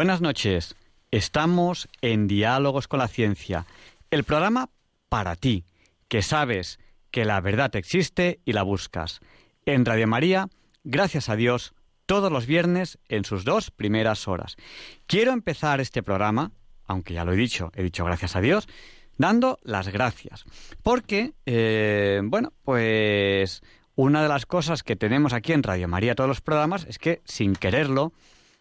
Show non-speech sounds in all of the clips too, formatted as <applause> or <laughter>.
Buenas noches. Estamos en Diálogos con la Ciencia, el programa para ti, que sabes que la verdad existe y la buscas. En Radio María, gracias a Dios, todos los viernes en sus dos primeras horas. Quiero empezar este programa, aunque ya lo he dicho, he dicho gracias a Dios, dando las gracias. Porque, eh, bueno, pues una de las cosas que tenemos aquí en Radio María, todos los programas, es que sin quererlo,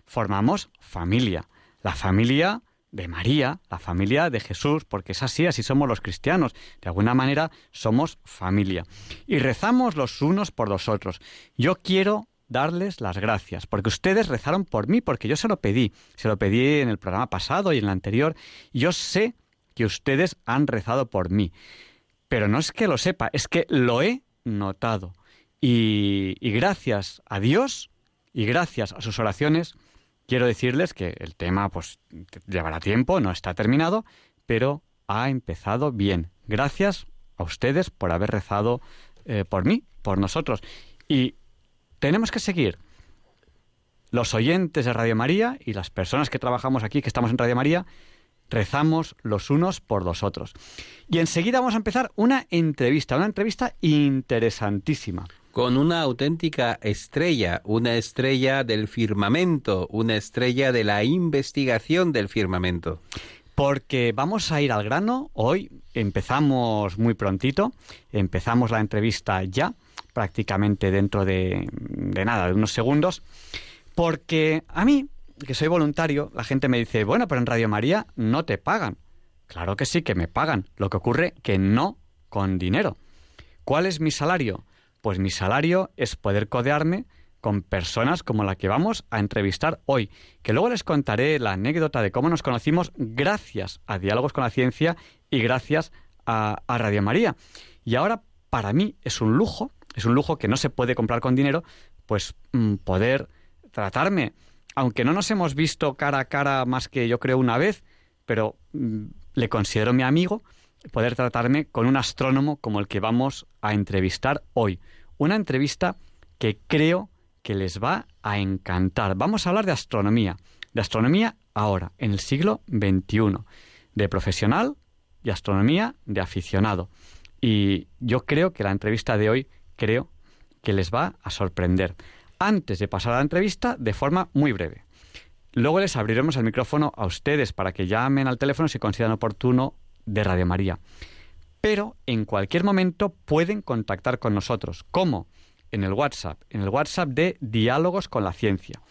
formamos familia. La familia de María, la familia de Jesús, porque es así, así somos los cristianos. De alguna manera somos familia. Y rezamos los unos por los otros. Yo quiero darles las gracias, porque ustedes rezaron por mí, porque yo se lo pedí. Se lo pedí en el programa pasado y en el anterior. Yo sé que ustedes han rezado por mí. Pero no es que lo sepa, es que lo he notado. Y, y gracias a Dios y gracias a sus oraciones, Quiero decirles que el tema pues llevará tiempo, no está terminado, pero ha empezado bien. Gracias a ustedes por haber rezado eh, por mí, por nosotros. Y tenemos que seguir. Los oyentes de Radio María y las personas que trabajamos aquí, que estamos en Radio María, rezamos los unos por los otros. Y enseguida vamos a empezar una entrevista, una entrevista interesantísima con una auténtica estrella, una estrella del firmamento, una estrella de la investigación del firmamento. Porque vamos a ir al grano. Hoy empezamos muy prontito, empezamos la entrevista ya, prácticamente dentro de, de nada, de unos segundos. Porque a mí, que soy voluntario, la gente me dice, bueno, pero en Radio María no te pagan. Claro que sí que me pagan. Lo que ocurre que no con dinero. ¿Cuál es mi salario? Pues mi salario es poder codearme con personas como la que vamos a entrevistar hoy, que luego les contaré la anécdota de cómo nos conocimos gracias a Diálogos con la Ciencia y gracias a, Radio María. Y ahora, para mí, es un lujo, es un lujo que no se puede comprar con dinero, pues mm, poder tratarme, aunque no nos hemos visto cara a cara más que yo creo una vez, pero mm, le considero mi amigo, poder tratarme con un astrónomo como el que vamos a entrevistar hoy. Una entrevista que creo que les va a encantar. Vamos a hablar de astronomía, de astronomía ahora, en el siglo XXI, de profesional y astronomía de aficionado. Y yo creo que la entrevista de hoy, creo que les va a sorprender. Antes de pasar a la entrevista, de forma muy breve. Luego les abriremos el micrófono a ustedes para que llamen al teléfono si consideran oportuno de Radio María. Pero en cualquier momento pueden contactar con nosotros. ¿Cómo? En el WhatsApp, en el WhatsApp de Diálogos con la Ciencia,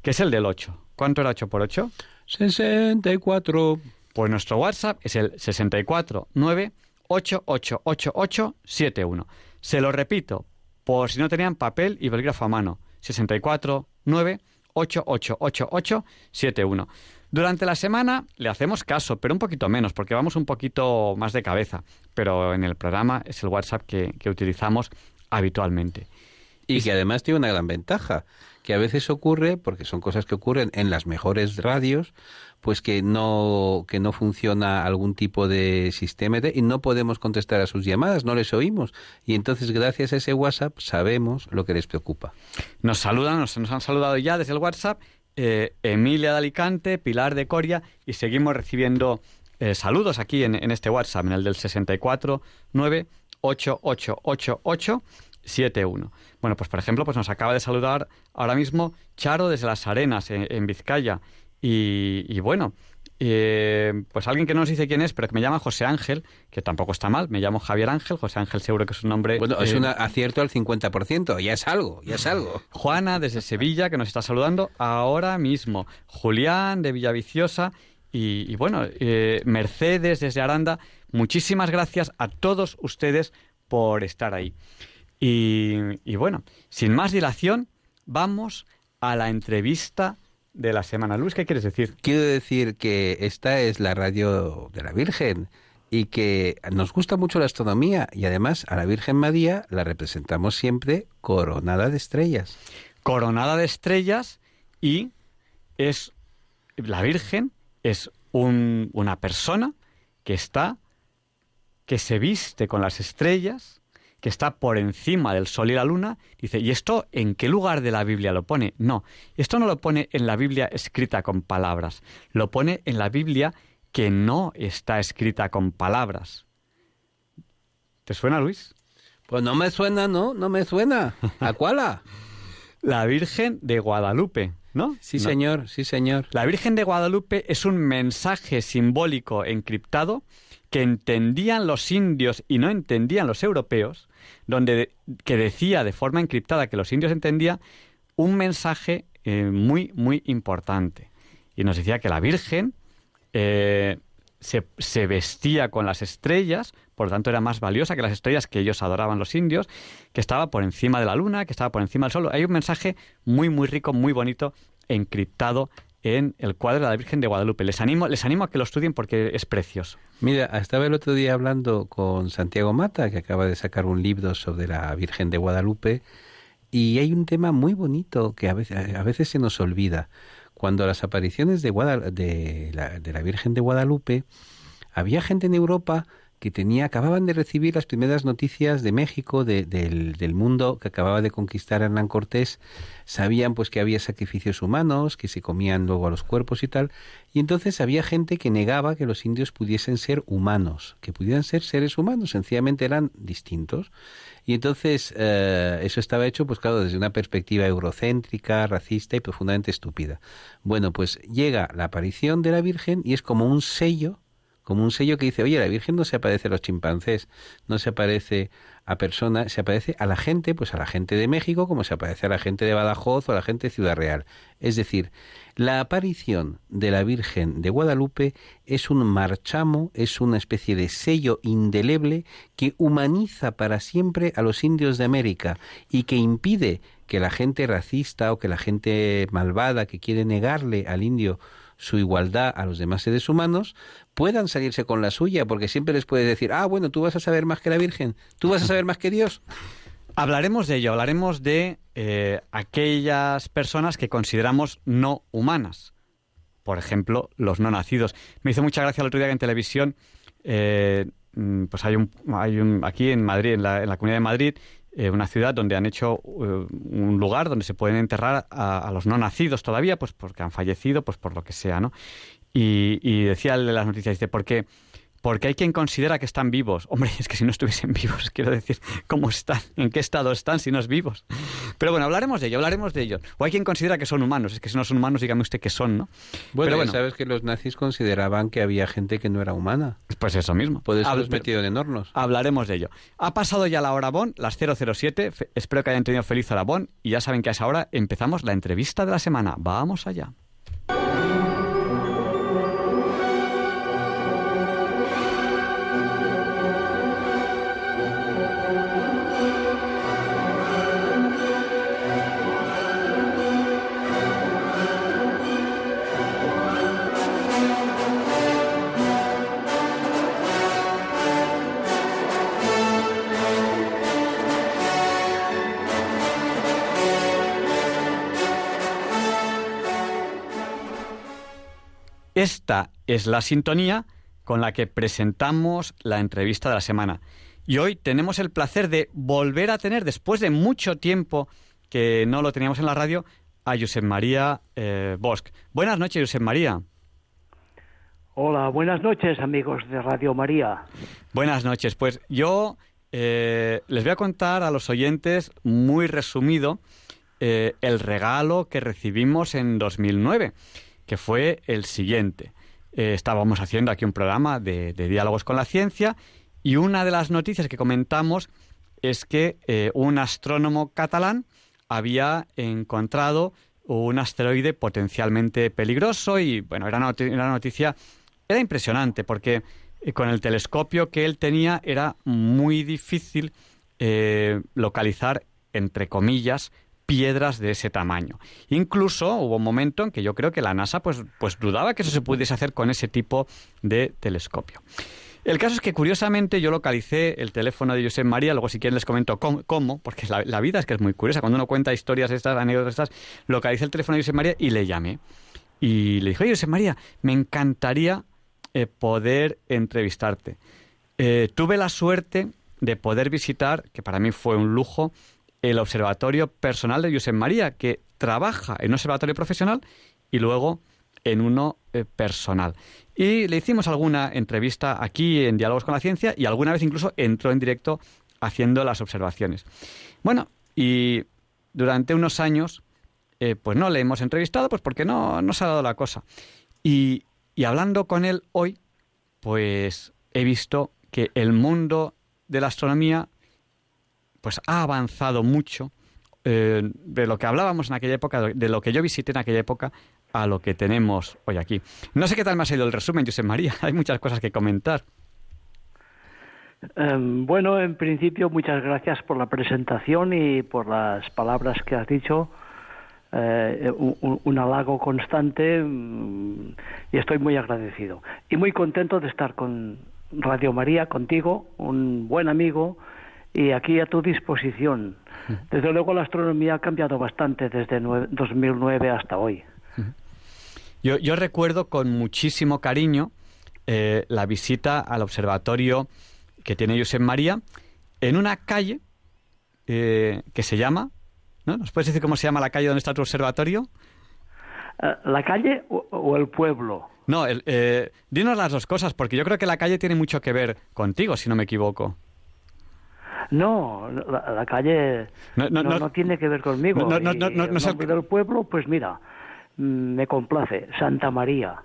que es el del 8. ¿Cuánto era 8 por 8? 64. Pues nuestro WhatsApp es el 649 888871. Se lo repito, por si no tenían papel y bolígrafo a mano. 649 888871. Durante la semana le hacemos caso, pero un poquito menos, porque vamos un poquito más de cabeza. Pero en el programa es el WhatsApp que, utilizamos habitualmente. Y que además tiene una gran ventaja, que a veces ocurre, porque son cosas que ocurren en las mejores radios, pues que no, que no funciona algún tipo de sistema y no podemos contestar a sus llamadas, no les oímos. Y entonces, gracias a ese WhatsApp, sabemos lo que les preocupa. Nos saludan, nos han saludado ya desde el WhatsApp eh, Emilia de Alicante, Pilar de Coria y seguimos recibiendo eh, saludos aquí en, este WhatsApp, en el del 64 Bueno, pues por ejemplo, pues nos acaba de saludar ahora mismo Charo desde Las Arenas, en, Vizcaya. y bueno, eh, pues alguien que no nos dice quién es, pero que me llama José Ángel, que tampoco está mal, me llamo Javier Ángel, José Ángel seguro que es un nombre... Bueno, es eh, un acierto al 50%, ya es algo, ya es algo. Juana desde Sevilla, que nos está saludando ahora mismo. Julián de Villaviciosa y, bueno, eh, Mercedes desde Aranda. Muchísimas gracias a todos ustedes por estar ahí. y bueno, sin más dilación, vamos a la entrevista de la semana. Luis, ¿qué quieres decir? Quiero decir que esta es la radio de la Virgen y que nos gusta mucho la astronomía y además a la Virgen María la representamos siempre coronada de estrellas. Coronada de estrellas y es la Virgen es una persona que está que se viste con las estrellas, que está por encima del sol y la luna, dice, ¿y esto en qué lugar de la Biblia lo pone? No, esto no lo pone en la Biblia escrita con palabras, lo pone en la Biblia que no está escrita con palabras. ¿Te suena, Luis? Pues no me suena, ¿no? No me suena. ¿A cuál? <laughs> la Virgen de Guadalupe, ¿no? Sí, señor, sí, señor. La Virgen de Guadalupe es un mensaje simbólico encriptado que entendían los indios y no entendían los europeos, donde que decía de forma encriptada que los indios entendían un mensaje eh, muy, muy importante. Y nos decía que la Virgen eh, se, vestía con las estrellas, por lo tanto era más valiosa que las estrellas que ellos adoraban los indios, que estaba por encima de la luna, que estaba por encima del sol. Hay un mensaje muy, muy rico, muy bonito, encriptado en el cuadro de la Virgen de Guadalupe. Les animo, les animo a que lo estudien porque es precioso. Mira, estaba el otro día hablando con Santiago Mata, que acaba de sacar un libro sobre la Virgen de Guadalupe, y hay un tema muy bonito que a veces, a veces se nos olvida cuando las apariciones de, de, la, de la Virgen de Guadalupe, había gente en Europa que tenía, acababan de recibir las primeras noticias de México, del, del, mundo que acababa de conquistar Hernán Cortés, sabían pues que había sacrificios humanos, que se comían luego a los cuerpos y tal, y entonces había gente que negaba que los indios pudiesen ser humanos, que pudieran ser seres humanos, sencillamente eran distintos. Y entonces eh, eso estaba hecho, pues claro, desde una perspectiva eurocéntrica, racista y profundamente estúpida. Bueno, pues llega la aparición de la Virgen y es como un sello, como un sello que dice, oye, la Virgen no se aparece a los chimpancés, no se aparece a personas, se aparece a la gente, pues a la gente de México, como se aparece a la gente de Badajoz o a la gente de Ciudad Real. Es decir, la aparición de la Virgen de Guadalupe es un marchamo, es una especie de sello indeleble que humaniza para siempre a los indios de América y que impide que la gente racista o que la gente malvada que quiere negarle al indio su igualdad a los demás seres humanos, puedan salirse con la suya, porque siempre les puede decir, ah, bueno, tú vas a saber más que la Virgen, tú vas a saber más que Dios. <laughs> Hablaremos de ello, hablaremos de eh, aquellas personas que consideramos no humanas. Por ejemplo, los no nacidos. Me hizo mucha gracia el otro día que en televisión, eh, mm, pues hay un, hay un, aquí en Madrid, en la, en la Comunidad de Madrid, eh, una ciudad donde han hecho eh, un lugar donde se pueden enterrar a, los no nacidos todavía, pues porque han fallecido, pues por lo que sea, ¿no? Y, y decía de las noticias, dice, porque porque hay quien considera que están vivos. Hombre, <laughs> es que si no estuviesen vivos, quiero decir, ¿cómo están? ¿En qué estado están si no es vivos? Pero bueno, hablaremos de ello, hablaremos de ello. O hay quien considera que son humanos. Es que si no son humanos, dígame usted que son, ¿no? Bueno, bueno sabes que los nazis consideraban que había gente que no era humana. Pues eso mismo. Eso los metido en hornos. Hablaremos de ello. Ha pasado ya la hora Bon, las 007. espero que hayan tenido feliz hora Bon. Y ya saben que a esa hora empezamos la entrevista de la semana. Vamos allá. Esta es la sintonía con la que presentamos la entrevista de la semana. Y hoy tenemos el placer de volver a tener, después de mucho tiempo que no lo teníamos en la radio, a Josep María eh, Bosch. Buenas noches, Josep María. Hola, buenas noches, amigos de Radio María. Buenas noches. Pues yo eh, les voy a contar a los oyentes, muy resumido, eh, el regalo que recibimos en 2009 que fue el siguiente. Eh, estábamos haciendo aquí un programa de, diálogos con la ciencia y una de las noticias que comentamos es que eh, un astrónomo catalán había encontrado un asteroide potencialmente peligroso y bueno, era una, noticia, era impresionante porque eh, con el telescopio que él tenía era muy difícil localizar, entre comillas, piedras de ese tamaño. Incluso hubo un momento en que yo creo que la NASA pues, pues dudaba que eso se pudiese hacer con ese tipo de telescopio. El caso es que curiosamente yo localicé el teléfono de Josep María, luego si quieren les comento cómo, porque la, vida es que es muy curiosa, cuando uno cuenta historias estas, anécdotas estas, localicé el teléfono de Josep María y le llamé. Y le dije, oye María, me encantaría eh, poder entrevistarte. Eh, tuve la suerte de poder visitar, que para mí fue un lujo, el observatorio personal de Josep María, que trabaja en un observatorio profesional y luego en uno eh, personal. Y le hicimos alguna entrevista aquí en Diálogos con la Ciencia y alguna vez incluso entró en directo haciendo las observaciones. Bueno, y durante unos años, eh, pues no le hemos entrevistado, pues porque no, no se ha dado la cosa. Y, y hablando con él hoy, pues he visto que el mundo de la astronomía pues ha avanzado mucho eh, de lo que hablábamos en aquella época, de lo que yo visité en aquella época, a lo que tenemos hoy aquí. No sé qué tal me ha sido el resumen, José María. <laughs> Hay muchas cosas que comentar. Em, bueno, en principio, muchas gracias por la presentación y por las palabras que has dicho. Eh, un, halago constante mm, y estoy muy agradecido. Y muy contento de estar con Radio María, contigo, un buen amigo y aquí a tu disposición. Desde luego la astronomía ha cambiado bastante desde 2009 hasta hoy. Yo, recuerdo con muchísimo cariño eh, la visita al observatorio que tiene Josep María en una calle eh, que se llama, ¿no? ¿Nos puedes decir cómo se llama la calle donde está tu observatorio? Eh, ¿La calle o, el pueblo? No, dinos las dos cosas, porque yo creo que la calle tiene mucho que ver contigo, si no me equivoco. No, la, calle no, tiene que ver conmigo. No, no, no, no, el del pueblo, pues mira, mm, me complace, Santa María.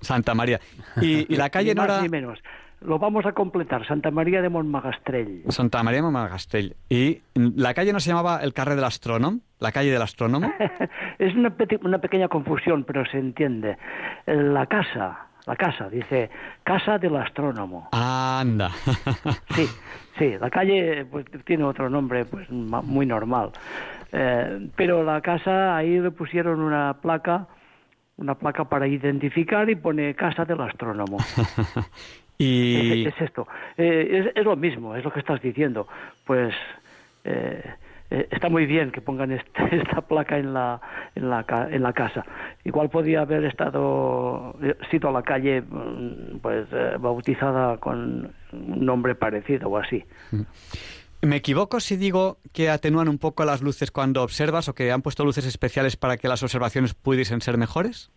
Santa María. Y, la <laughs> calle no era... Ni menos. Lo vamos a completar, Santa María de Montmagastrell. Santa María de Montmagastrell. ¿Y la calle no se llamaba el Carrer del Astrónomo? ¿La calle del Astrónomo? <laughs> es una, una pequeña confusión, pero se entiende. La casa, la casa, dice Casa del Astrónomo. Anda. <laughs> sí, sí, la calle pues, tiene otro nombre pues muy normal. Eh, pero la casa, ahí le pusieron una placa, una placa para identificar y pone Casa del Astrónomo. <laughs> y... Es, esto. Eh, es, lo mismo, es lo que estás diciendo. Pues... Eh, eh, está muy bien que pongan <laughs> esta placa en la, en, la, en la casa. Igual podía haber estado, eh, sido la calle mm, pues eh, bautizada con un nombre parecido o así. Mm. ¿Me equivoco si digo que atenúan un poco las luces cuando observas o que han puesto luces especiales para que las observaciones pudiesen ser mejores?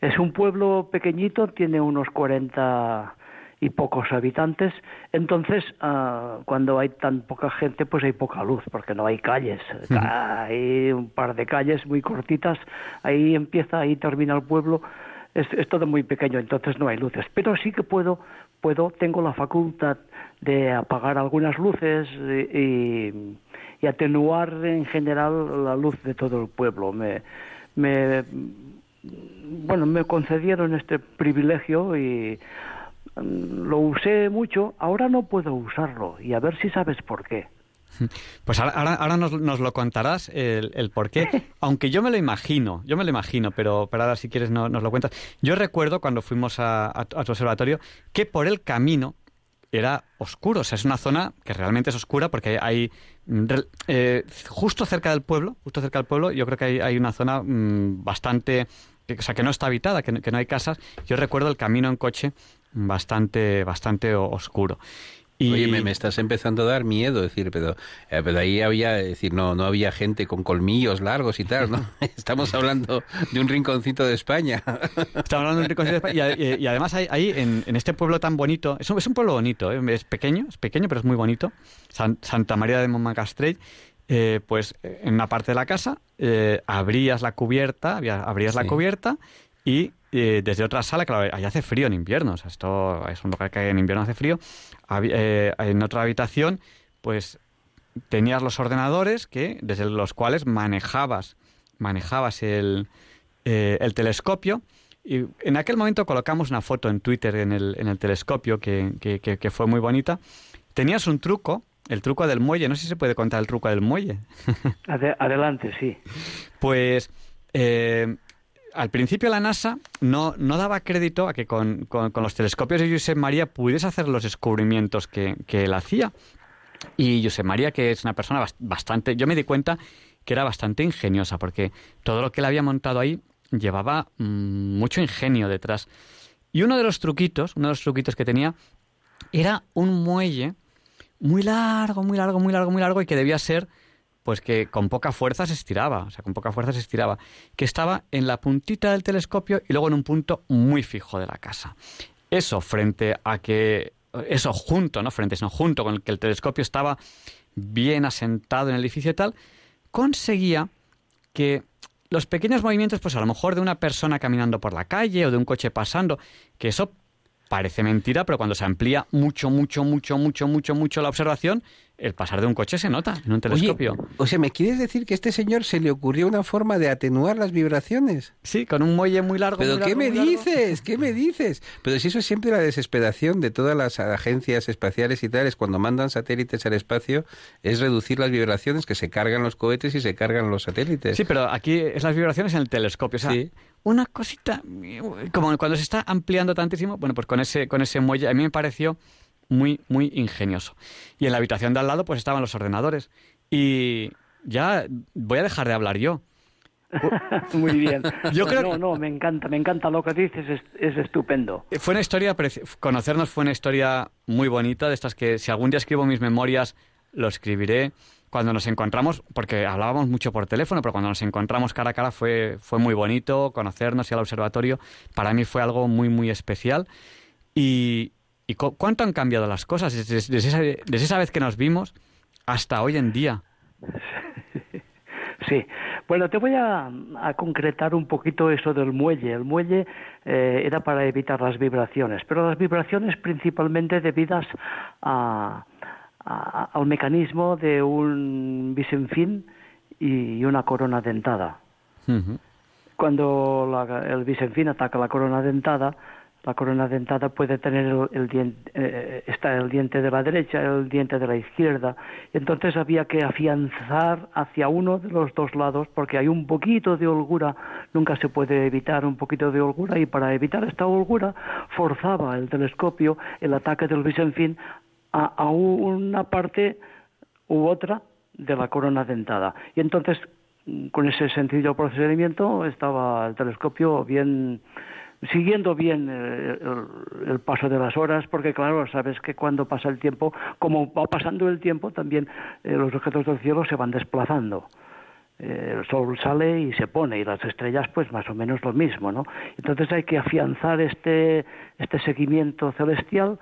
Es un pueblo pequeñito, tiene unos 40 y pocos habitantes, entonces ah, cuando hay tan poca gente pues hay poca luz porque no hay calles, hay un par de calles muy cortitas, ahí empieza, ahí termina el pueblo, es, todo muy pequeño, entonces no hay luces, pero sí que puedo, puedo, tengo la facultad de apagar algunas luces y, y atenuar en general la luz de todo el pueblo. Me, me, bueno, me concedieron este privilegio y lo usé mucho, ahora no puedo usarlo y a ver si sabes por qué. <laughs> Pues ahora, ahora, nos, lo contarás el, por qué, <laughs> aunque yo me lo imagino, yo me lo imagino, pero, pero ahora si quieres no, nos lo cuentas. Yo recuerdo cuando fuimos a, tu observatorio que por el camino era oscuro, o sea, es una zona que realmente es oscura porque hay, eh, justo cerca del pueblo, justo cerca del pueblo, yo creo que hay, hay una zona mm, bastante, o sea, que no está habitada, que, que no hay casas. Yo recuerdo el camino en coche bastante, bastante oscuro. Y... Oye, me, estás empezando a dar miedo, decir, pero, eh, pero ahí había, decir, no, no había gente con colmillos largos y tal, ¿no? <laughs> Estamos hablando de un rinconcito de España. Estamos hablando de un rinconcito de España. Y, además ahí, en, en, este pueblo tan bonito, es un, es un pueblo bonito, ¿eh? es pequeño, es pequeño, pero es muy bonito, Santa María de Montmacastrell, eh, pues en una parte de la casa abrías la cubierta, abrías la cubierta y eh, desde otra sala, claro, ahí hace frío en invierno, o sea, esto es un lugar que en invierno hace frío, eh, en otra habitación, pues tenías los ordenadores que desde los cuales manejabas manejabas el, eh, el telescopio y en aquel momento colocamos una foto en Twitter en el, en el telescopio que, que, que, fue muy bonita tenías un truco el truco del muelle. No sé si se puede contar el truco del muelle. adelante, sí. Pues eh, al principio la NASA no, no daba crédito a que con, los telescopios de Josep María pudiese hacer los descubrimientos que, él hacía. Y Josep María, que es una persona bastante, yo me di cuenta que era bastante ingeniosa, porque todo lo que él había montado ahí llevaba mm, mucho ingenio detrás. Y uno de los truquitos, uno de los truquitos que tenía, era un muelle muy largo, muy largo, muy largo, muy largo, y que debía ser pues que con poca fuerza se estiraba, o sea, con poca fuerza se estiraba, que estaba en la puntita del telescopio y luego en un punto muy fijo de la casa. Eso frente a que, eso junto, no frente, sino junto con el que el telescopio estaba bien asentado en el edificio y tal, conseguía que los pequeños movimientos, pues a lo mejor de una persona caminando por la calle o de un coche pasando, que eso parece mentira, pero cuando se amplía mucho, mucho, mucho, mucho, mucho, mucho la observación, el pasar de un coche se nota en un telescopio. o sea, ¿me quieres decir que a este señor se le ocurrió una forma de atenuar las vibraciones? Sí, con un muelle muy largo. ¿Pero qué me dices? ¿Qué me dices? Pero si eso es siempre la desesperación de todas las agencias espaciales y tales, cuando mandan satélites al espacio, es reducir las vibraciones que se cargan los cohetes y se cargan los satélites. Sí, pero aquí es las vibraciones en el telescopio. O sea, una cosita, como cuando se está ampliando tantísimo, bueno, pues con ese, con ese muelle, a mí me pareció muy, muy ingenioso. Y en la habitación de al lado pues estaban los ordenadores. Y ya voy a dejar de hablar yo. <laughs> Muy bien. <laughs> Yo creo no, no, me encanta, me encanta lo que dices, es, estupendo. Fue una historia, conocernos fue una historia muy bonita, de estas que si algún día escribo mis memorias, lo escribiré. Cuando nos encontramos, porque hablábamos mucho por teléfono, pero cuando nos encontramos cara a cara fue, fue muy bonito conocernos y al observatorio. Para mí fue algo muy, muy especial. Y, ¿Y cuánto han cambiado las cosas desde, esa, vez que nos vimos hasta hoy en día? <laughs> Sí, bueno, te voy a, concretar un poquito eso del muelle. El muelle eh, era para evitar las vibraciones, pero las vibraciones principalmente debidas a, al mecanismo de un bisenfín y una corona dentada. Cuando el bisenfín ataca la corona dentada, la corona dentada puede tener el, diente, eh, está el diente de la derecha, el diente de la izquierda. Entonces había que afianzar hacia uno de los dos lados porque hay un poquito de holgura, nunca se puede evitar un poquito de holgura y para evitar esta holgura forzaba el telescopio el ataque del bisenfín a, a una parte u otra de la corona dentada. Y entonces con ese sencillo procedimiento estaba el telescopio bien siguiendo bien eh, el, paso de las horas, porque claro, sabes que cuando pasa el tiempo, como va pasando el tiempo, también eh, los objetos del cielo se van desplazando. Eh, el sol sale y se pone, y las estrellas, pues más o menos lo mismo, ¿no? Entonces hay que afianzar este, este seguimiento celestial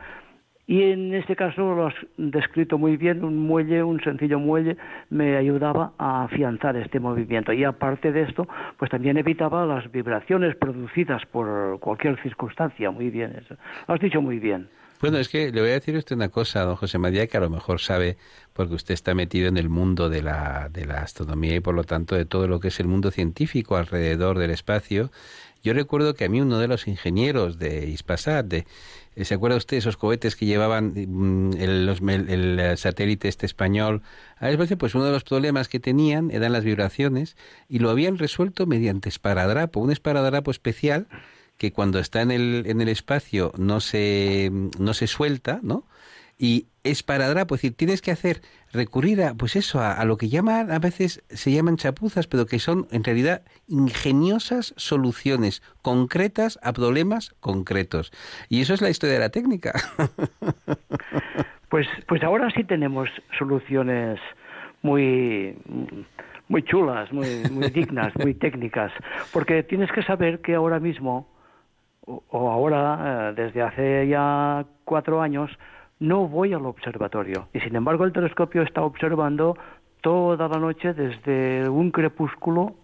y en este caso lo has descrito muy bien, un muelle, un sencillo muelle, me ayudaba a afianzar este movimiento. Y aparte de esto, pues también evitaba las vibraciones producidas por cualquier circunstancia. Muy bien, eso. Lo has dicho muy bien. Bueno, es que le voy a decir usted una cosa, don José María, que a lo mejor sabe, porque usted está metido en el mundo de la, de la astronomía y por lo tanto de todo lo que es el mundo científico alrededor del espacio. Yo recuerdo que a mí uno de los ingenieros de Ispasat, de, ¿Se acuerda usted de esos cohetes que llevaban mm, el, satélite este español a espacio? Pues uno de los problemas que tenían eran las vibraciones y lo habían resuelto mediante esparadrapo, un esparadrapo especial que cuando está en el, en el espacio no se, no se suelta, ¿no? y es para drapo, es decir, tienes que hacer, recurrir a, pues eso, a, lo que llaman, a veces se llaman chapuzas, pero que son en realidad ingeniosas soluciones concretas a problemas concretos. Y eso es la historia de la técnica. Pues, pues ahora sí tenemos soluciones muy muy chulas, muy, muy dignas, muy técnicas, porque tienes que saber que ahora mismo, o ahora, eh, desde hace ya cuatro años, no voy al observatorio. Y sin embargo el telescopio está observando toda la noche desde un crepúsculo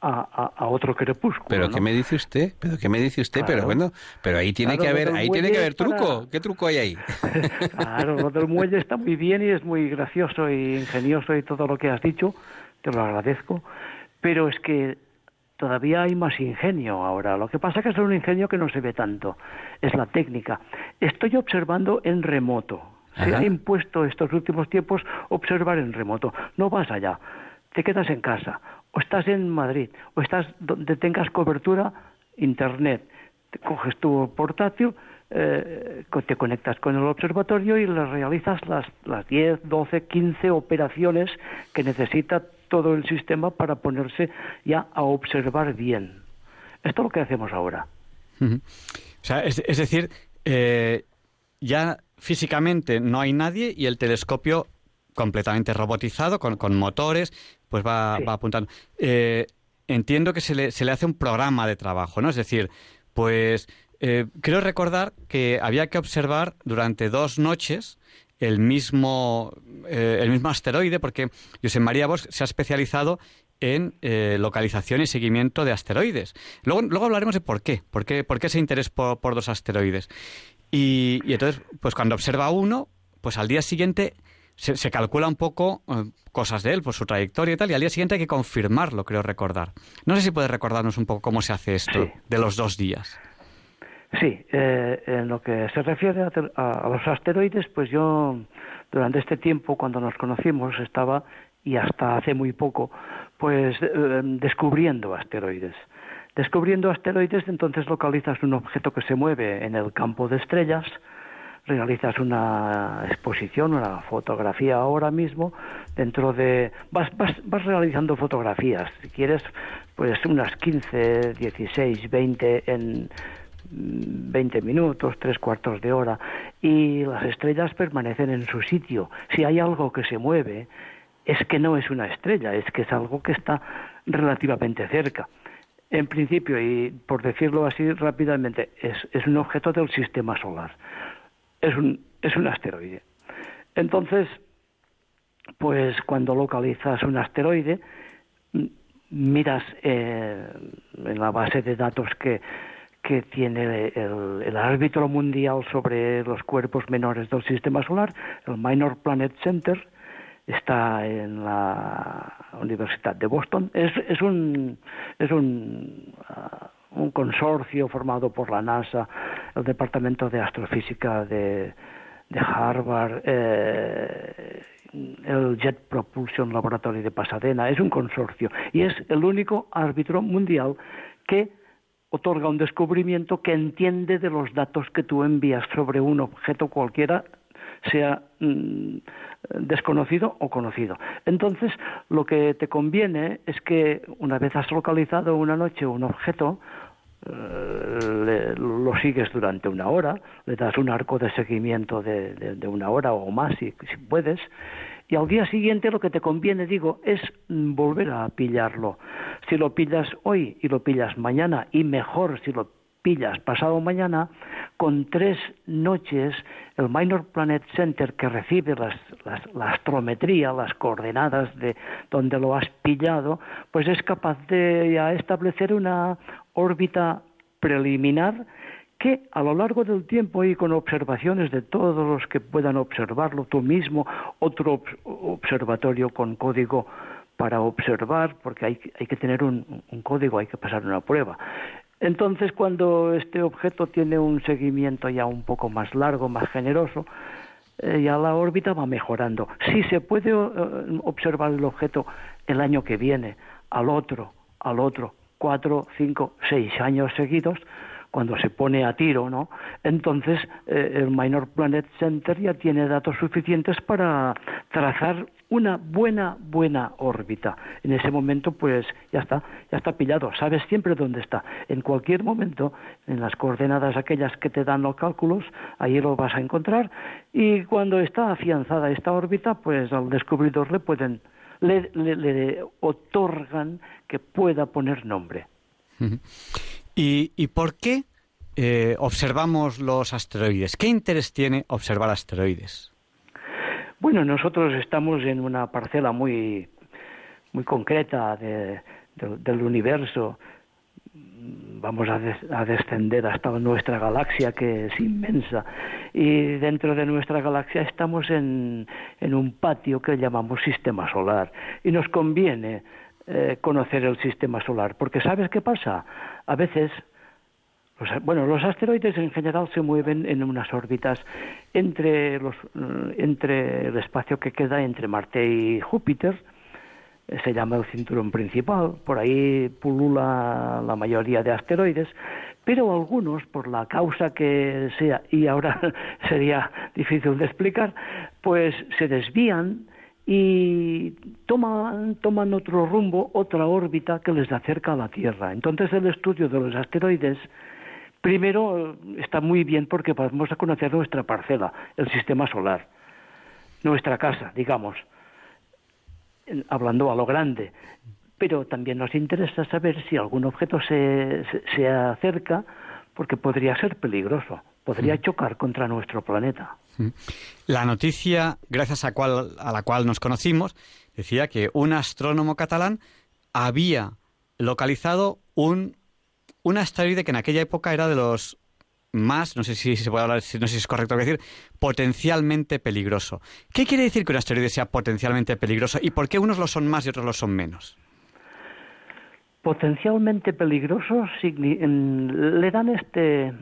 a, otro crepúsculo. Pero qué me dice usted, pero qué me dice usted, pero bueno, pero ahí tiene que haber, ahí tiene que haber truco. <laughs> ¿Qué truco hay ahí? <laughs> claro, lo del muelle está muy bien y es muy gracioso y ingenioso y todo lo que has dicho, te lo agradezco, pero es que todavía hay más ingenio ahora. Lo que pasa es que es un ingenio que no se ve tanto, es la técnica. Estoy observando en remoto, Se ha impuesto estos últimos tiempos observar en remoto. No vas allá, te quedas en casa, o estás en Madrid, o estás donde tengas cobertura internet. Te coges tu portátil, eh, te conectas con el observatorio y le realizas las, las 10, 12, 15 operaciones que necesita todo el sistema para ponerse ya a observar bien. Esto es lo que hacemos ahora. O sea, es, decir, eh, ya físicamente no hay nadie y el telescopio completamente robotizado, con, con motores, pues va, va apuntando. Eh, entiendo que se le, se le hace un programa de trabajo, ¿no? Es decir, pues eh, creo recordar que había que observar durante dos noches el mismo, eh, el mismo asteroide, porque José María Bosch se ha especializado en eh, localización y seguimiento de asteroides. Luego, luego hablaremos de por qué, por qué, por qué ese interés por, por dos asteroides. Y, entonces, pues cuando observa uno, pues al día siguiente se, calcula un poco cosas de él, por su trayectoria y tal, y al día siguiente hay que confirmarlo, creo recordar. No sé si puedes recordarnos un poco cómo se hace esto de los dos días. Sí, eh, en lo que se refiere a, los asteroides, pues yo durante este tiempo, cuando nos conocimos, estaba, y hasta hace muy poco, pues eh, descubriendo asteroides. Descubriendo asteroides, entonces localizas un objeto que se mueve en el campo de estrellas, realizas una exposición, una fotografía ahora mismo, dentro de... Vas, vas, vas realizando fotografías, si quieres, pues unas 15, 16, 20 en 20 minutos, tres cuartos de hora, y las estrellas permanecen en su sitio. Si hay algo que se mueve, es que no es una estrella, es que es algo que está relativamente cerca. En principio, y por decirlo así rápidamente, es, es un objeto del sistema solar. Es un, es un asteroide. Entonces, pues cuando localizas un asteroide, miras eh, en la base de datos que, que tiene el, árbitro mundial sobre los cuerpos menores del sistema solar, el Minor Planet Center, está en la Universidad de Boston. Es, es un, es un, uh, un consorcio formado por la NASA, el Departamento de Astrofísica de, de Harvard, eh, el Jet Propulsion Laboratory de Pasadena. Es un consorcio y es el único árbitro mundial que otorga un descubrimiento que entiende de los datos que tú envías sobre un objeto cualquiera, sea mm, desconocido o conocido. Entonces, lo que te conviene es que una vez has localizado una noche un objeto, eh, lo sigues durante una hora, le das un arco de seguimiento de, una hora o más si puedes, y al día siguiente lo que te conviene, digo, es volver a pillarlo. Si lo pillas hoy y lo pillas mañana, y mejor si lo pillas pasado mañana, con tres noches el Minor Planet Center que recibe la astrometría, las coordenadas de donde lo has pillado, pues es capaz de establecer una órbita preliminar que a lo largo del tiempo y con observaciones de todos los que puedan observarlo, tú mismo, otro observatorio con código para observar, porque hay, hay que tener un, código, hay que pasar una prueba. Entonces, cuando este objeto tiene un seguimiento ya un poco más largo, más generoso, eh, ya la órbita va mejorando. Si se puede eh, observar el objeto el año que viene, al otro, al otro, cuatro, cinco, seis años seguidos, cuando se pone a tiro, ¿no? Entonces eh, el Minor Planet Center ya tiene datos suficientes para trazar una buena, buena órbita. En ese momento, pues ya está, ya está pillado. Sabes siempre dónde está. En cualquier momento, en las coordenadas aquellas que te dan los cálculos, ahí lo vas a encontrar. Y cuando está afianzada esta órbita, pues al descubridor le pueden, le, le otorgan que pueda poner nombre. ¿Y, por qué eh, observamos los asteroides? ¿Qué interés tiene observar asteroides? Bueno, nosotros estamos en una parcela muy, muy concreta del universo. Vamos a, a, descender hasta nuestra galaxia, que es inmensa. Y dentro de nuestra galaxia estamos en, en un patio que llamamos sistema solar. Y nos conviene eh, conocer el sistema solar, porque ¿sabes qué pasa? A veces bueno, los asteroides en general se mueven en unas órbitas entre, los, eh, entre el espacio que queda entre Marte y Júpiter, eh, se llama el cinturón principal, por ahí pulula la mayoría de asteroides, pero algunos, por la causa que sea, y ahora <laughs> sería difícil de explicar, pues se desvían y toman, toman otro rumbo, otra órbita que les acerca a la Tierra. Entonces el estudio de los asteroides Primero, está muy bien porque vamos a conocer nuestra parcela, el sistema solar, nuestra casa, digamos, hablando a lo grande. Pero también nos interesa saber si algún objeto se, se, acerca porque podría ser peligroso, podría mm. chocar contra nuestro planeta. Mm. La noticia, gracias a, cual, a la cual nos conocimos, decía que un astrónomo catalán había localizado un un asteroide que en aquella época era de los más, no sé si se puede hablar, no sé si es correcto decir, potencialmente peligroso. ¿Qué quiere decir que un asteroide sea potencialmente peligroso y por qué unos lo son más y otros lo son menos? Potencialmente peligroso le dan este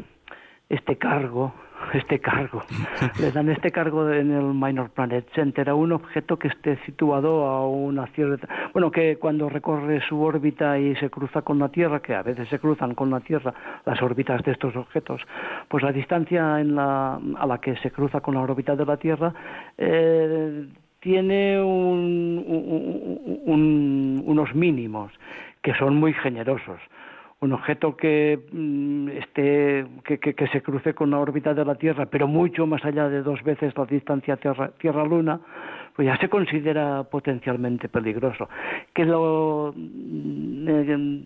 este cargo este cargo. <laughs> Le dan este cargo en el Minor Planet Center a un objeto que esté situado a una cierta... Bueno, que cuando recorre su órbita y se cruza con la Tierra, que a veces se cruzan con la Tierra las órbitas de estos objetos, pues la distancia en la, a la que se cruza con la órbita de la Tierra eh, tiene unos mínimos que son muy generosos un objeto que, mm, esté, que, se cruce con la órbita de la Tierra, pero mucho más allá de dos veces la distancia Tierra-Luna, pues ya se considera potencialmente peligroso. Que lo, mm, eh,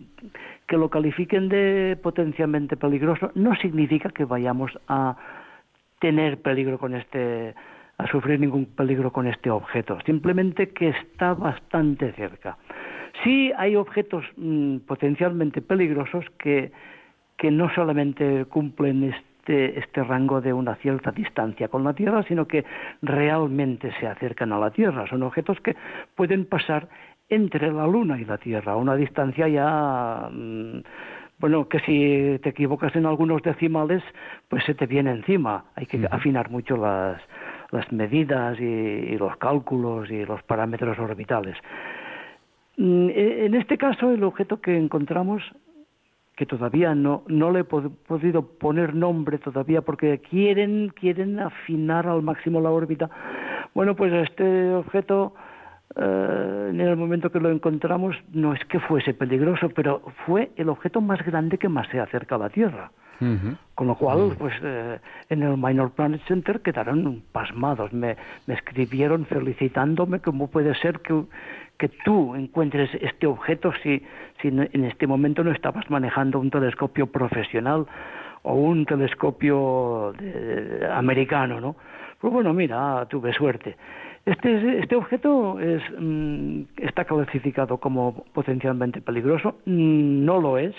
que lo califiquen de potencialmente peligroso no significa que vayamos a tener peligro con este a sufrir ningún peligro con este objeto, simplemente que está bastante cerca. Sí hay objetos mm, potencialmente peligrosos que, que no solamente cumplen este, este rango de una cierta distancia con la Tierra, sino que realmente se acercan a la Tierra. Son objetos que pueden pasar entre la Luna y la Tierra, a una distancia ya, mm, bueno, que si te equivocas en algunos decimales, pues se te viene encima. Hay que afinar mucho las, las medidas y los cálculos y los parámetros orbitales. Mm, e, en este caso, el objeto que encontramos, que todavía no, no le he podido poner nombre todavía porque quieren, quieren afinar al máximo la órbita, bueno, pues este objeto, eh, en el momento que lo encontramos, no es que fuese peligroso, pero fue el objeto más grande que más se acerca a la Tierra. Con lo cual, pues eh, en el Minor Planet Center quedaron pasmados. Me, me escribieron felicitándome cómo puede ser que, que tú encuentres este objeto si, si en este momento no estabas manejando un telescopio profesional o un telescopio americano, ¿no? Pues bueno, mira, tuve suerte. Este, este objeto es, mm, está clasificado como potencialmente peligroso, mm, no lo es,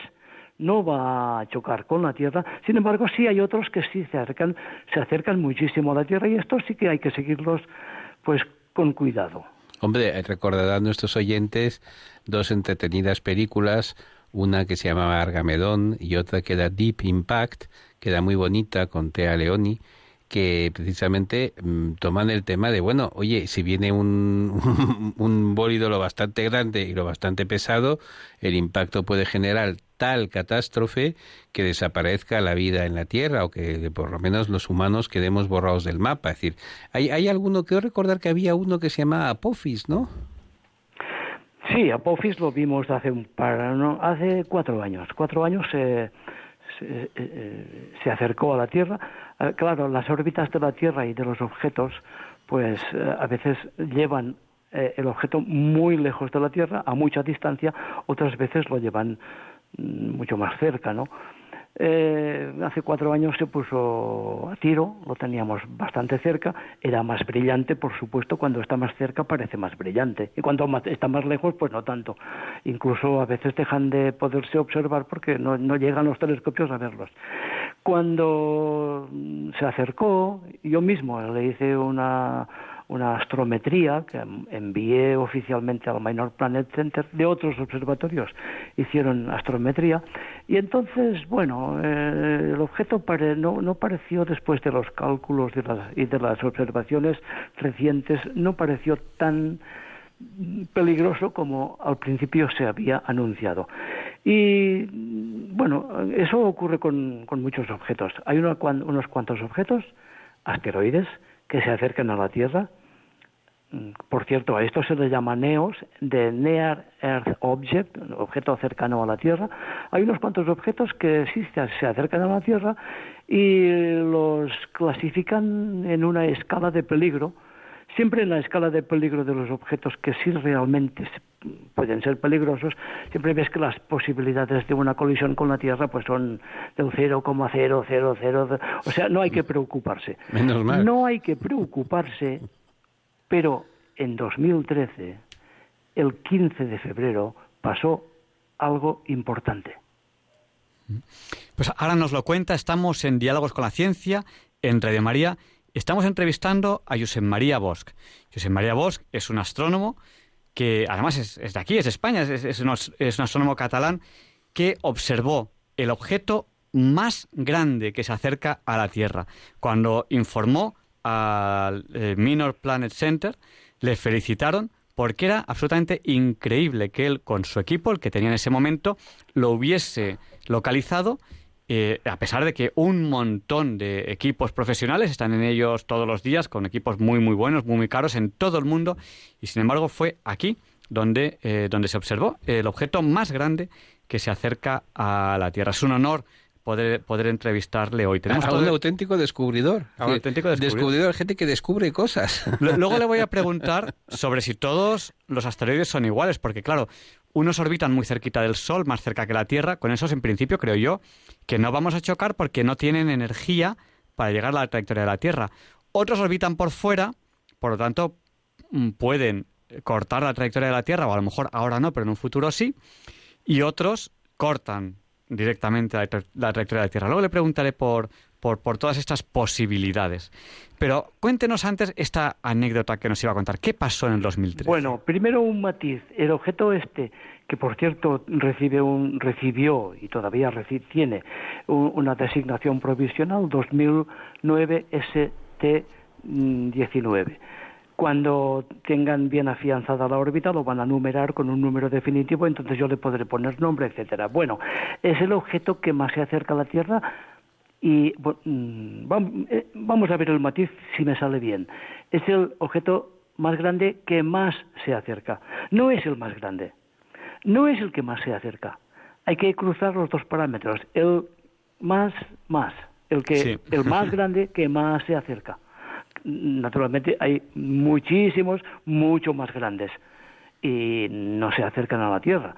no va a chocar con la Tierra, sin embargo sí hay otros que sí se acercan, se acercan muchísimo a la Tierra y estos sí que hay que seguirlos pues con cuidado. Hombre, recordarán nuestros oyentes dos entretenidas películas, una que se llamaba Argamedón y otra que era Deep Impact, que era muy bonita con Tea Leoni, que precisamente mm, toman el tema de, bueno, oye, si viene un, <laughs> un bólido lo bastante grande y lo bastante pesado, el impacto puede generar tal catástrofe que desaparezca la vida en la Tierra o que por lo menos los humanos quedemos borrados del mapa. Es decir, hay, hay alguno, quiero recordar que había uno que se llamaba Apophis, ¿no? Sí, Apophis lo vimos hace un par, no, hace cuatro años. Cuatro años se, se, eh, acercó a la Tierra. Eh, claro, las órbitas de la Tierra y de los objetos, pues eh, a veces llevan el objeto muy lejos de la Tierra, a mucha distancia, otras veces lo llevan mucho más cerca, ¿no? Eh, hace cuatro años se puso a tiro, lo teníamos bastante cerca, era más brillante, por supuesto, cuando está más cerca parece más brillante, y cuando está más lejos, pues no tanto. Incluso a veces dejan de poderse observar porque no, no llegan los telescopios a verlos. Cuando se acercó, yo mismo le hice una, una astrometría que envié oficialmente al Minor Planet Center de otros observatorios hicieron astrometría y entonces bueno eh, el objeto no, no pareció después de los cálculos y de las observaciones recientes no pareció tan peligroso como al principio se había anunciado. Y bueno, eso ocurre con, muchos objetos. Hay unos cuantos objetos, asteroides, que se acercan a la Tierra. Por cierto, a esto se le llama NEOS, de Near Earth Object, objeto cercano a la Tierra. Hay unos cuantos objetos que sí se acercan a la Tierra y los clasifican en una escala de peligro Siempre en la escala de peligro de los objetos que sí realmente pueden ser peligrosos, siempre ves que las posibilidades de una colisión con la Tierra pues son del 0,000, o sea, no hay que preocuparse. Menos mal. No hay que preocuparse, pero en 2013, el 15 de febrero, pasó algo importante. Pues ahora nos lo cuenta, estamos en Diálogos con la Ciencia, en Radio María, Estamos entrevistando a Josep María Bosch. Josep María Bosch es un astrónomo que además es, de aquí, es de España, es, un, astrónomo catalán que observó el objeto más grande que se acerca a la Tierra. Cuando informó al eh, Minor Planet Center, le felicitaron porque era absolutamente increíble que él, con su equipo, el que tenía en ese momento, lo hubiese localizado eh, a pesar de que un montón de equipos profesionales están en ellos todos los días, con equipos muy, muy buenos, muy, muy caros en todo el mundo, y sin embargo fue aquí donde, eh, donde se observó el objeto más grande que se acerca a la Tierra. Es un honor poder, poder entrevistarle hoy. Tenemos a un auténtico descubridor. A un auténtico descubridor. descubridor. gente que descubre cosas. Luego le voy a <laughs> preguntar sobre si todos los asteroides son iguales, porque claro, unos orbitan muy cerquita del Sol, más cerca que la Tierra. Con esos, en principio, creo yo, que no vamos a chocar porque no tienen energía para llegar a la trayectoria de la Tierra. Otros orbitan por fuera, por lo tanto, mm, pueden cortar la trayectoria de la Tierra, o a lo mejor ahora no, pero en un futuro sí. Y otros cortan directamente la, trayectoria de la Tierra. Luego le preguntaré por, por, por, todas estas posibilidades. Pero cuéntenos antes esta anécdota que nos iba a contar. ¿Qué pasó en el 2003? Bueno, primero un matiz. El objeto este, que por cierto recibe un, recibió y todavía tiene una designación provisional 2009 ST19. Cuando tengan bien afianzada la órbita lo van a numerar con un número definitivo, entonces yo le podré poner nombre, etcétera. Bueno, es el objeto que más se acerca a la Tierra y mm, eh, vamos a ver el matiz si me sale bien. Es el objeto más grande que más se acerca. No es el más grande. No es el que más se acerca. Hay que cruzar los dos parámetros. El más, más. El, que, el más grande que más se acerca. Naturalmente hay muchísimos, mucho más grandes. Y no se acercan a la Tierra.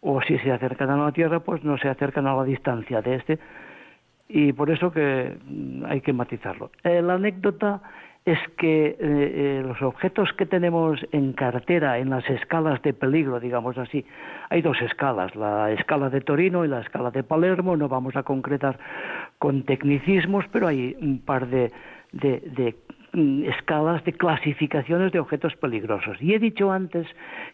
O si se acercan a la Tierra, pues no se acercan a la distancia de este y por eso que mm, hay que matizarlo. Eh, la anécdota es que eh, eh, los objetos que tenemos en cartera, en las escalas de peligro, digamos así, hay dos escalas, la escala de Torino y la escala de Palermo, no vamos a concretar con tecnicismos, pero hay un par de, de Mm, escalas de clasificaciones de objetos peligrosos. Y he dicho antes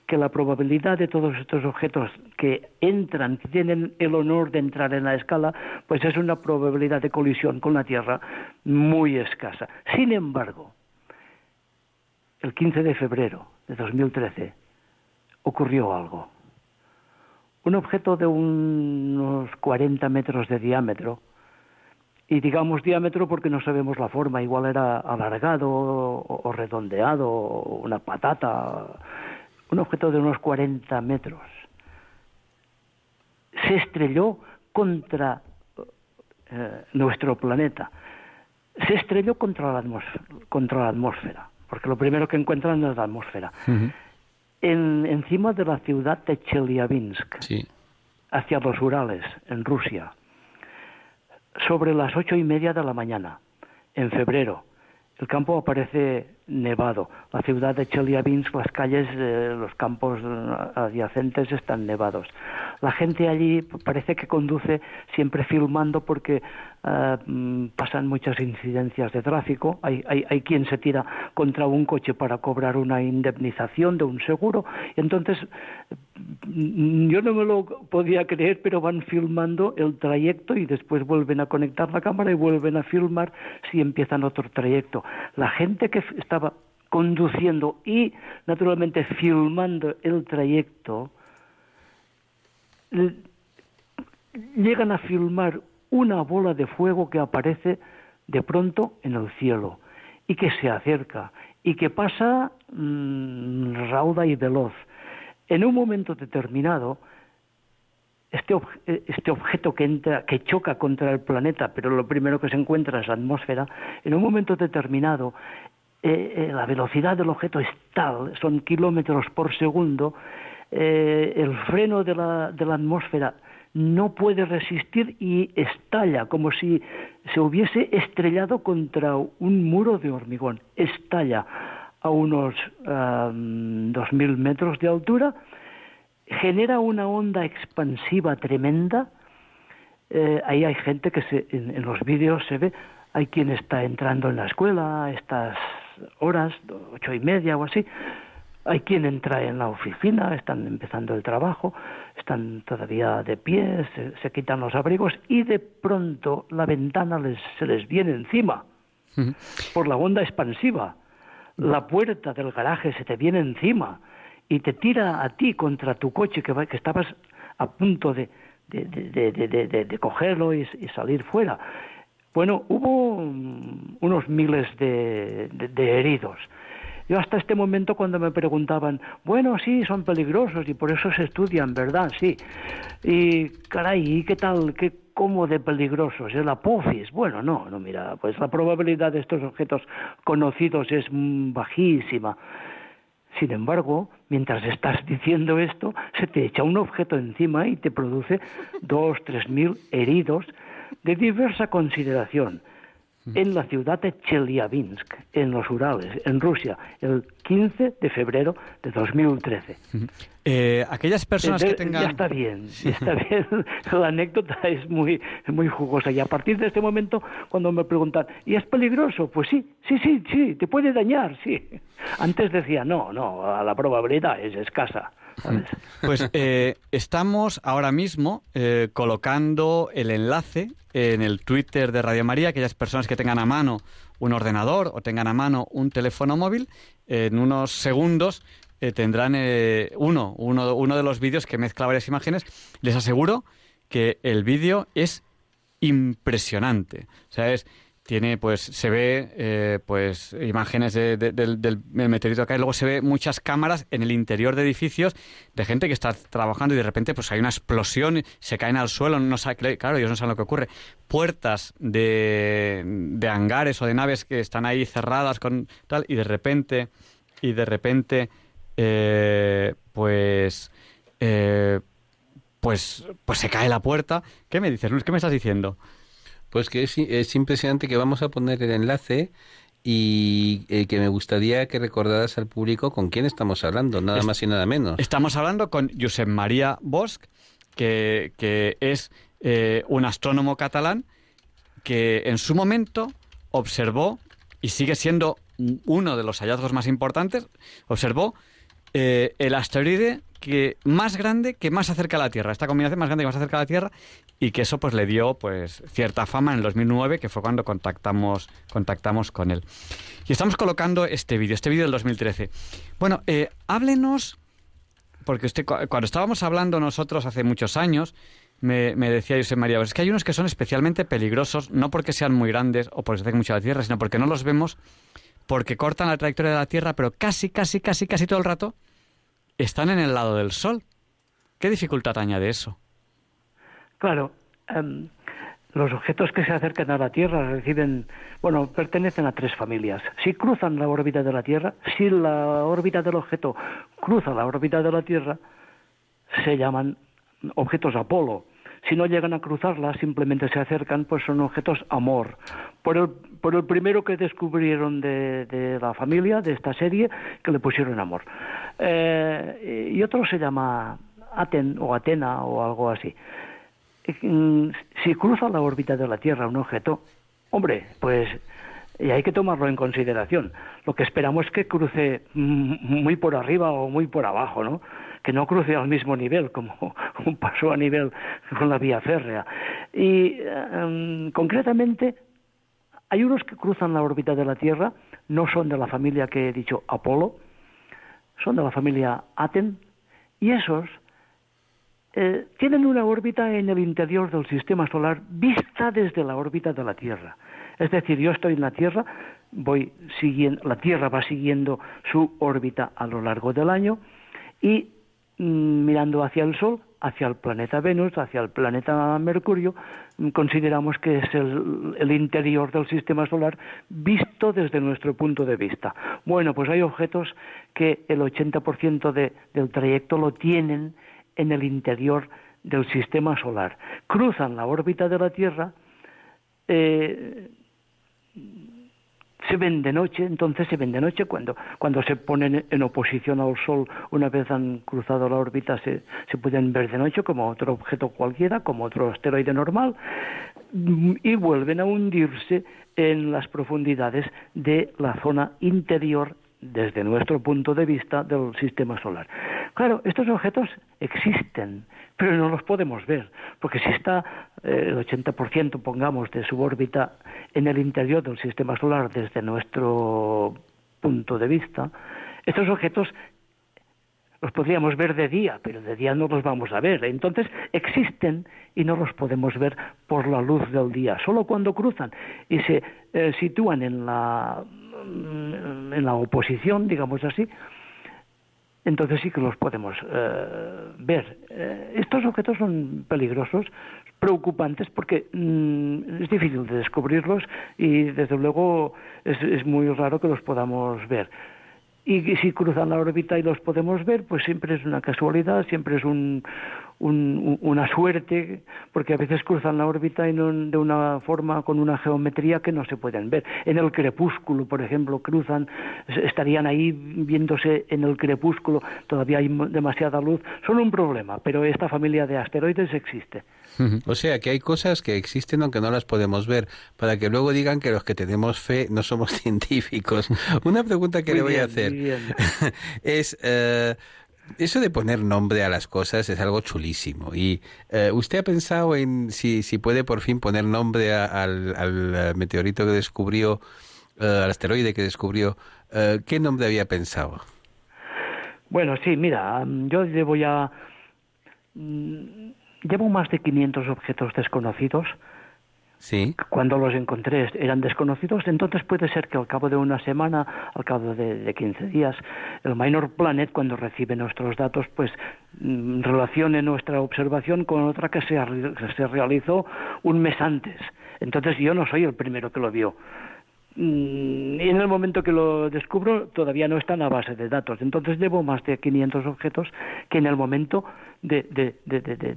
que la probabilidad de todos estos objetos que entran, que tienen el honor de entrar en la escala, pues es una probabilidad de colisión con la Tierra muy escasa. Sin embargo, el 15 de febrero de 2013 ocurrió algo. Un objeto de unos 40 metros de diámetro, y digamos diámetro porque no sabemos la forma, igual era alargado o, redondeado, una patata, un objeto de unos 40 metros. Se estrelló contra eh, nuestro planeta, se estrelló contra la, atmósfera, contra la atmósfera, porque lo primero que encuentran es la atmósfera. en, encima de la ciudad de Chelyabinsk, hacia los Urales, en Rusia sobre las ocho y media de la mañana, en febrero. El campo aparece nevado. La ciudad de Chelyabinsk, las calles, eh, los campos adyacentes están nevados. La gente allí parece que conduce siempre filmando porque eh, pasan muchas incidencias de tráfico. Hay, hay, hay, quien se tira contra un coche para cobrar una indemnización de un seguro. Entonces, mm, yo no me lo podía creer, pero van filmando el trayecto y después vuelven a conectar la cámara y vuelven a filmar si empiezan otro trayecto. La gente que estaba conduciendo y naturalmente filmando el trayecto llegan a filmar una bola de fuego que aparece de pronto en el cielo y que se acerca y que pasa mm, rauda y veloz. En un momento determinado, este, este, objeto que entra, que choca contra el planeta, pero lo primero que se encuentra es la atmósfera, en un momento determinado eh, eh, la velocidad del objeto es tal, son kilómetros por segundo, eh, el freno de la, de la atmósfera no puede resistir y estalla, como si se hubiese estrellado contra un muro de hormigón. Estalla a unos dos mil metros de altura, genera una onda expansiva tremenda. Eh, ahí hay gente que se, en, los vídeos se ve, hay quien está entrando en la escuela estas horas, ocho y media o así, hay quien entra en la oficina, están empezando el trabajo, están todavía de pie, se, quitan los abrigos y de pronto la ventana les, se les viene encima por la onda expansiva. La puerta del garaje se te viene encima y te tira a ti contra tu coche que, que estabas a punto de, de, cogerlo y, salir fuera. Bueno, hubo unos miles de heridos yo hasta este momento cuando me preguntaban, bueno, sí, son peligrosos y por eso se estudian, ¿verdad? Sí. Y caray, ¿y qué tal? ¿Qué, ¿Cómo de peligrosos? ¿El apofis? Bueno, no, no, mira, pues la probabilidad de estos objetos conocidos es bajísima. Sin embargo, mientras estás diciendo esto, se te echa un objeto encima y te produce dos, tres mil heridos de diversa consideración en la ciudad de Chelyabinsk, en los Urales, en Rusia, el 15 de febrero de 2013. Eh, aquellas personas que tengan... Ya está bien, está bien. <laughs> La anécdota es muy, muy jugosa. Y a partir de este momento, cuando me preguntan, ¿y es peligroso? Pues sí, sí, sí, sí, te puede dañar, sí. Antes decía, no, no, la probabilidad es escasa. Pues eh, estamos ahora mismo eh, colocando el enlace en el Twitter de Radio María, aquellas personas que tengan a mano un ordenador o tengan a mano un teléfono móvil, en unos segundos eh, tendrán uno, uno, uno de los vídeos que mezcla varias imágenes. Les aseguro que el vídeo es impresionante. O sea, es tiene pues se ve eh, pues imágenes del, meteorito acá y luego se ve muchas cámaras en el interior de edificios de gente que está trabajando y de repente pues hay una explosión se caen al suelo no sabe, claro ellos no saben lo que ocurre. Puertas de, de hangares o de naves que están ahí cerradas con tal y de repente y de repente eh, pues eh, pues pues se cae la puerta. Qué me dices Luis qué me estás diciendo pues que es, impresionante que vamos a poner el enlace y eh, que me gustaría que recordaras al público con quién estamos hablando, nada más y nada menos. Estamos hablando con Josep María Bosch, que, que es eh, un astrónomo catalán que en su momento observó, y sigue siendo uno de los hallazgos más importantes, observó eh, el asteroide que más grande que más acerca a la Tierra, esta combinación más grande que más acerca a la Tierra y que eso pues le dio pues cierta fama en el 2009 que fue cuando contactamos contactamos con él. Y estamos colocando este vídeo, este vídeo del 2013. Bueno, eh, háblenos porque usted cuando estábamos hablando nosotros hace muchos años me, decía José María, pues es que hay unos que son especialmente peligrosos, no porque sean muy grandes o porque se acerquen mucho a la Tierra, sino porque no los vemos, porque cortan la trayectoria de la Tierra, pero casi, casi, casi, casi todo el rato están en el lado del Sol. ¿Qué dificultad añade eso? Claro, em, los objetos que se acercan a la Tierra reciben, bueno, pertenecen a tres familias. Si cruzan la órbita de la Tierra, si la órbita del objeto cruza la órbita de la Tierra, se llaman objetos Apolo. si no llegan a cruzarla, simplemente se acercan, pues son objetos amor. Por el, por el primero que descubrieron de, la familia, de esta serie, que le pusieron amor. Eh, y otro se llama Aten o Atena o algo así. Mm, si cruza la órbita de la Tierra un objeto, hombre, pues y hay que tomarlo en consideración. Lo que esperamos es que cruce muy por arriba o muy por abajo, ¿no? Que no cruce al mismo nivel, como <laughs> un paso a nivel con la vía férrea. Y em, concretamente, hay unos que cruzan la órbita de la Tierra, no son de la familia que he dicho Apolo, son de la familia Aten, y esos eh, tienen una órbita en el interior del sistema solar vista desde la órbita de la Tierra. Es decir, yo estoy en la Tierra, voy siguiendo, la Tierra va siguiendo su órbita a lo largo del año y mirando hacia el Sol, hacia el planeta Venus, hacia el planeta Mercurio, mm, consideramos que es el, interior del sistema solar visto desde nuestro punto de vista. Bueno, pues hay objetos que el 80% del trayecto lo tienen en el interior del sistema solar. Cruzan la órbita de la Tierra, eh, se ven de noche, entonces se ven de noche cuando, cuando se ponen en oposición al Sol, una vez han cruzado la órbita, se, se pueden ver de noche como otro objeto cualquiera, como otro asteroide normal, y vuelven a hundirse en las profundidades de la zona interior desde nuestro punto de vista del sistema solar. Claro, estos objetos existen, pero no los podemos ver, porque si está eh, el 80%, pongamos, de su órbita en el interior del sistema solar desde nuestro punto de vista, estos objetos los podríamos ver de día, pero de día no los vamos a ver. Entonces existen y no los podemos ver por la luz del día. Solo cuando cruzan y se eh, sitúan en la, en la oposición, digamos así, entonces sí que los podemos eh, ver. Eh, estos objetos son peligrosos, preocupantes, porque mm, es difícil de descubrirlos y desde luego es muy raro que los podamos ver y si cruzan la órbita y los podemos ver, pues siempre es una casualidad, siempre es un, una suerte, porque a veces cruzan la órbita y no, de una forma con una geometría que no se pueden ver. En el crepúsculo, por ejemplo, cruzan, estarían ahí viéndose en el crepúsculo, todavía hay demasiada luz, son un problema, pero esta familia de asteroides existe. <laughs> O sea que hay cosas que existen aunque no las podemos ver, para que luego digan que los que tenemos fe no somos <laughs> científicos. Una pregunta que le voy a hacer <laughs> es... Eh, eso de poner nombre a las cosas es algo chulísimo. ¿Y eh, usted ha pensado en si, si puede por fin poner nombre al, al, meteorito que descubrió, eh, al asteroide que descubrió? ¿Qué nombre había pensado? Bueno, sí, mira, yo llevo ya mm, Llevo más de 500 objetos desconocidos. Sí. Cuando los encontré eran desconocidos, entonces puede ser que al cabo de una semana, al cabo de, de 15 días, el Minor Planet, cuando recibe nuestros datos, pues mm, relacione nuestra observación con otra que se, que se realizó un mes antes. Entonces yo no soy el primero que lo vio. Mm, y en el momento que lo descubro todavía no está en la base de datos. Entonces llevo más de 500 objetos que en el momento de,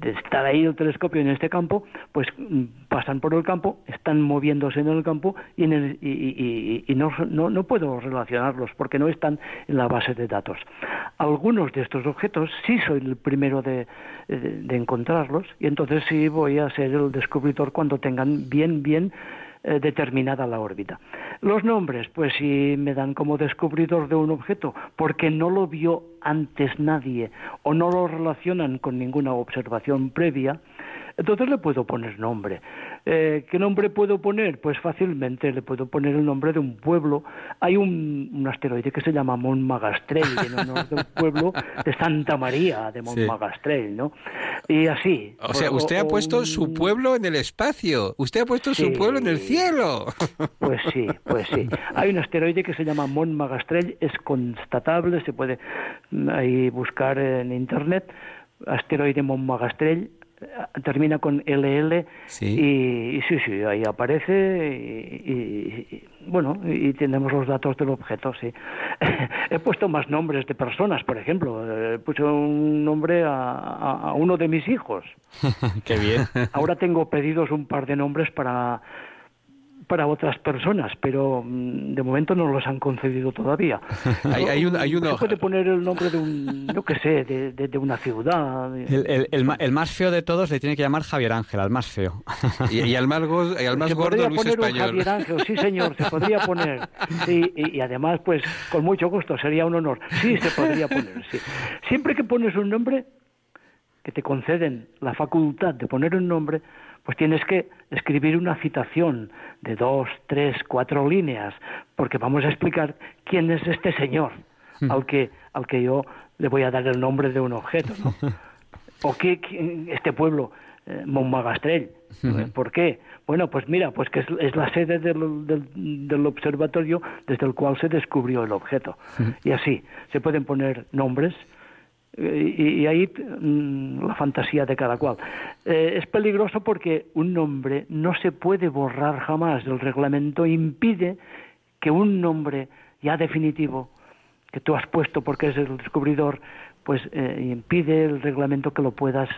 estar ahí el telescopio en este campo, pues mm, pasan por el campo, están moviéndose en el campo y, el, y, y, no, no, no, puedo relacionarlos porque no están en la base de datos. Algunos de estos objetos sí soy el primero de encontrarlos y entonces sí voy a ser el descubridor cuando tengan bien, bien eh, determinada la órbita. Los nombres, pues si me dan como descubridor de un objeto, porque no lo vio antes nadie o no lo relacionan con ninguna observación previa, entonces le puedo poner nombre. Eh, ¿Qué nombre puedo poner? Pues fácilmente le puedo poner el nombre de un pueblo. Hay un, asteroide que se llama Montmagastrell, en honor del pueblo de Santa María de Montmagastrell, ¿no? Y así. O sea, usted ha puesto su pueblo en el espacio. Usted ha puesto su pueblo en el cielo. Pues sí, pues sí. Hay un asteroide que se llama Montmagastrell, es constatable, se puede ahí buscar en internet. Asteroide Montmagastrell termina con LL Y, sí, sí, ahí aparece y, bueno, y tenemos los datos del objeto, sí. <laughs> He puesto más nombres de personas, por ejemplo, he puesto un nombre a uno de mis hijos. <laughs> Qué bien. Ahora tengo pedidos un par de nombres para para otras personas, pero mm, de momento no los han concedido todavía. <laughs> hay, hay, un, hay Se puede poner el nombre de un, yo qué sé, de, de, una ciudad. El, el, más feo de todos le tiene que llamar Javier Ángel, al más feo. y, al más, y al más se gordo Luis poner Español. Javier Ángel, sí señor, se podría poner. Sí, y, además, pues, con mucho gusto, sería un honor. Sí, se podría poner, sí. Siempre que pones un nombre, que te conceden la facultad de poner un nombre, pues tienes que escribir una citación de dos, tres, cuatro líneas, porque vamos a explicar quién es este señor hmm. al, que, al que yo le voy a dar el nombre de un objeto, ¿no? <laughs> ¿O qué, este pueblo, eh, Montmagastrell? Hmm. ¿Por qué? Bueno, pues mira, pues que es, la sede del, del, observatorio desde el cual se descubrió el objeto. Hmm. Y así, se pueden poner nombres y, ahí mm, la fantasía de cada cual. Eh, es peligroso porque un nombre no se puede borrar jamás. El reglamento impide que un nombre ya definitivo que tú has puesto porque es el descubridor, pues eh, impide el reglamento que lo puedas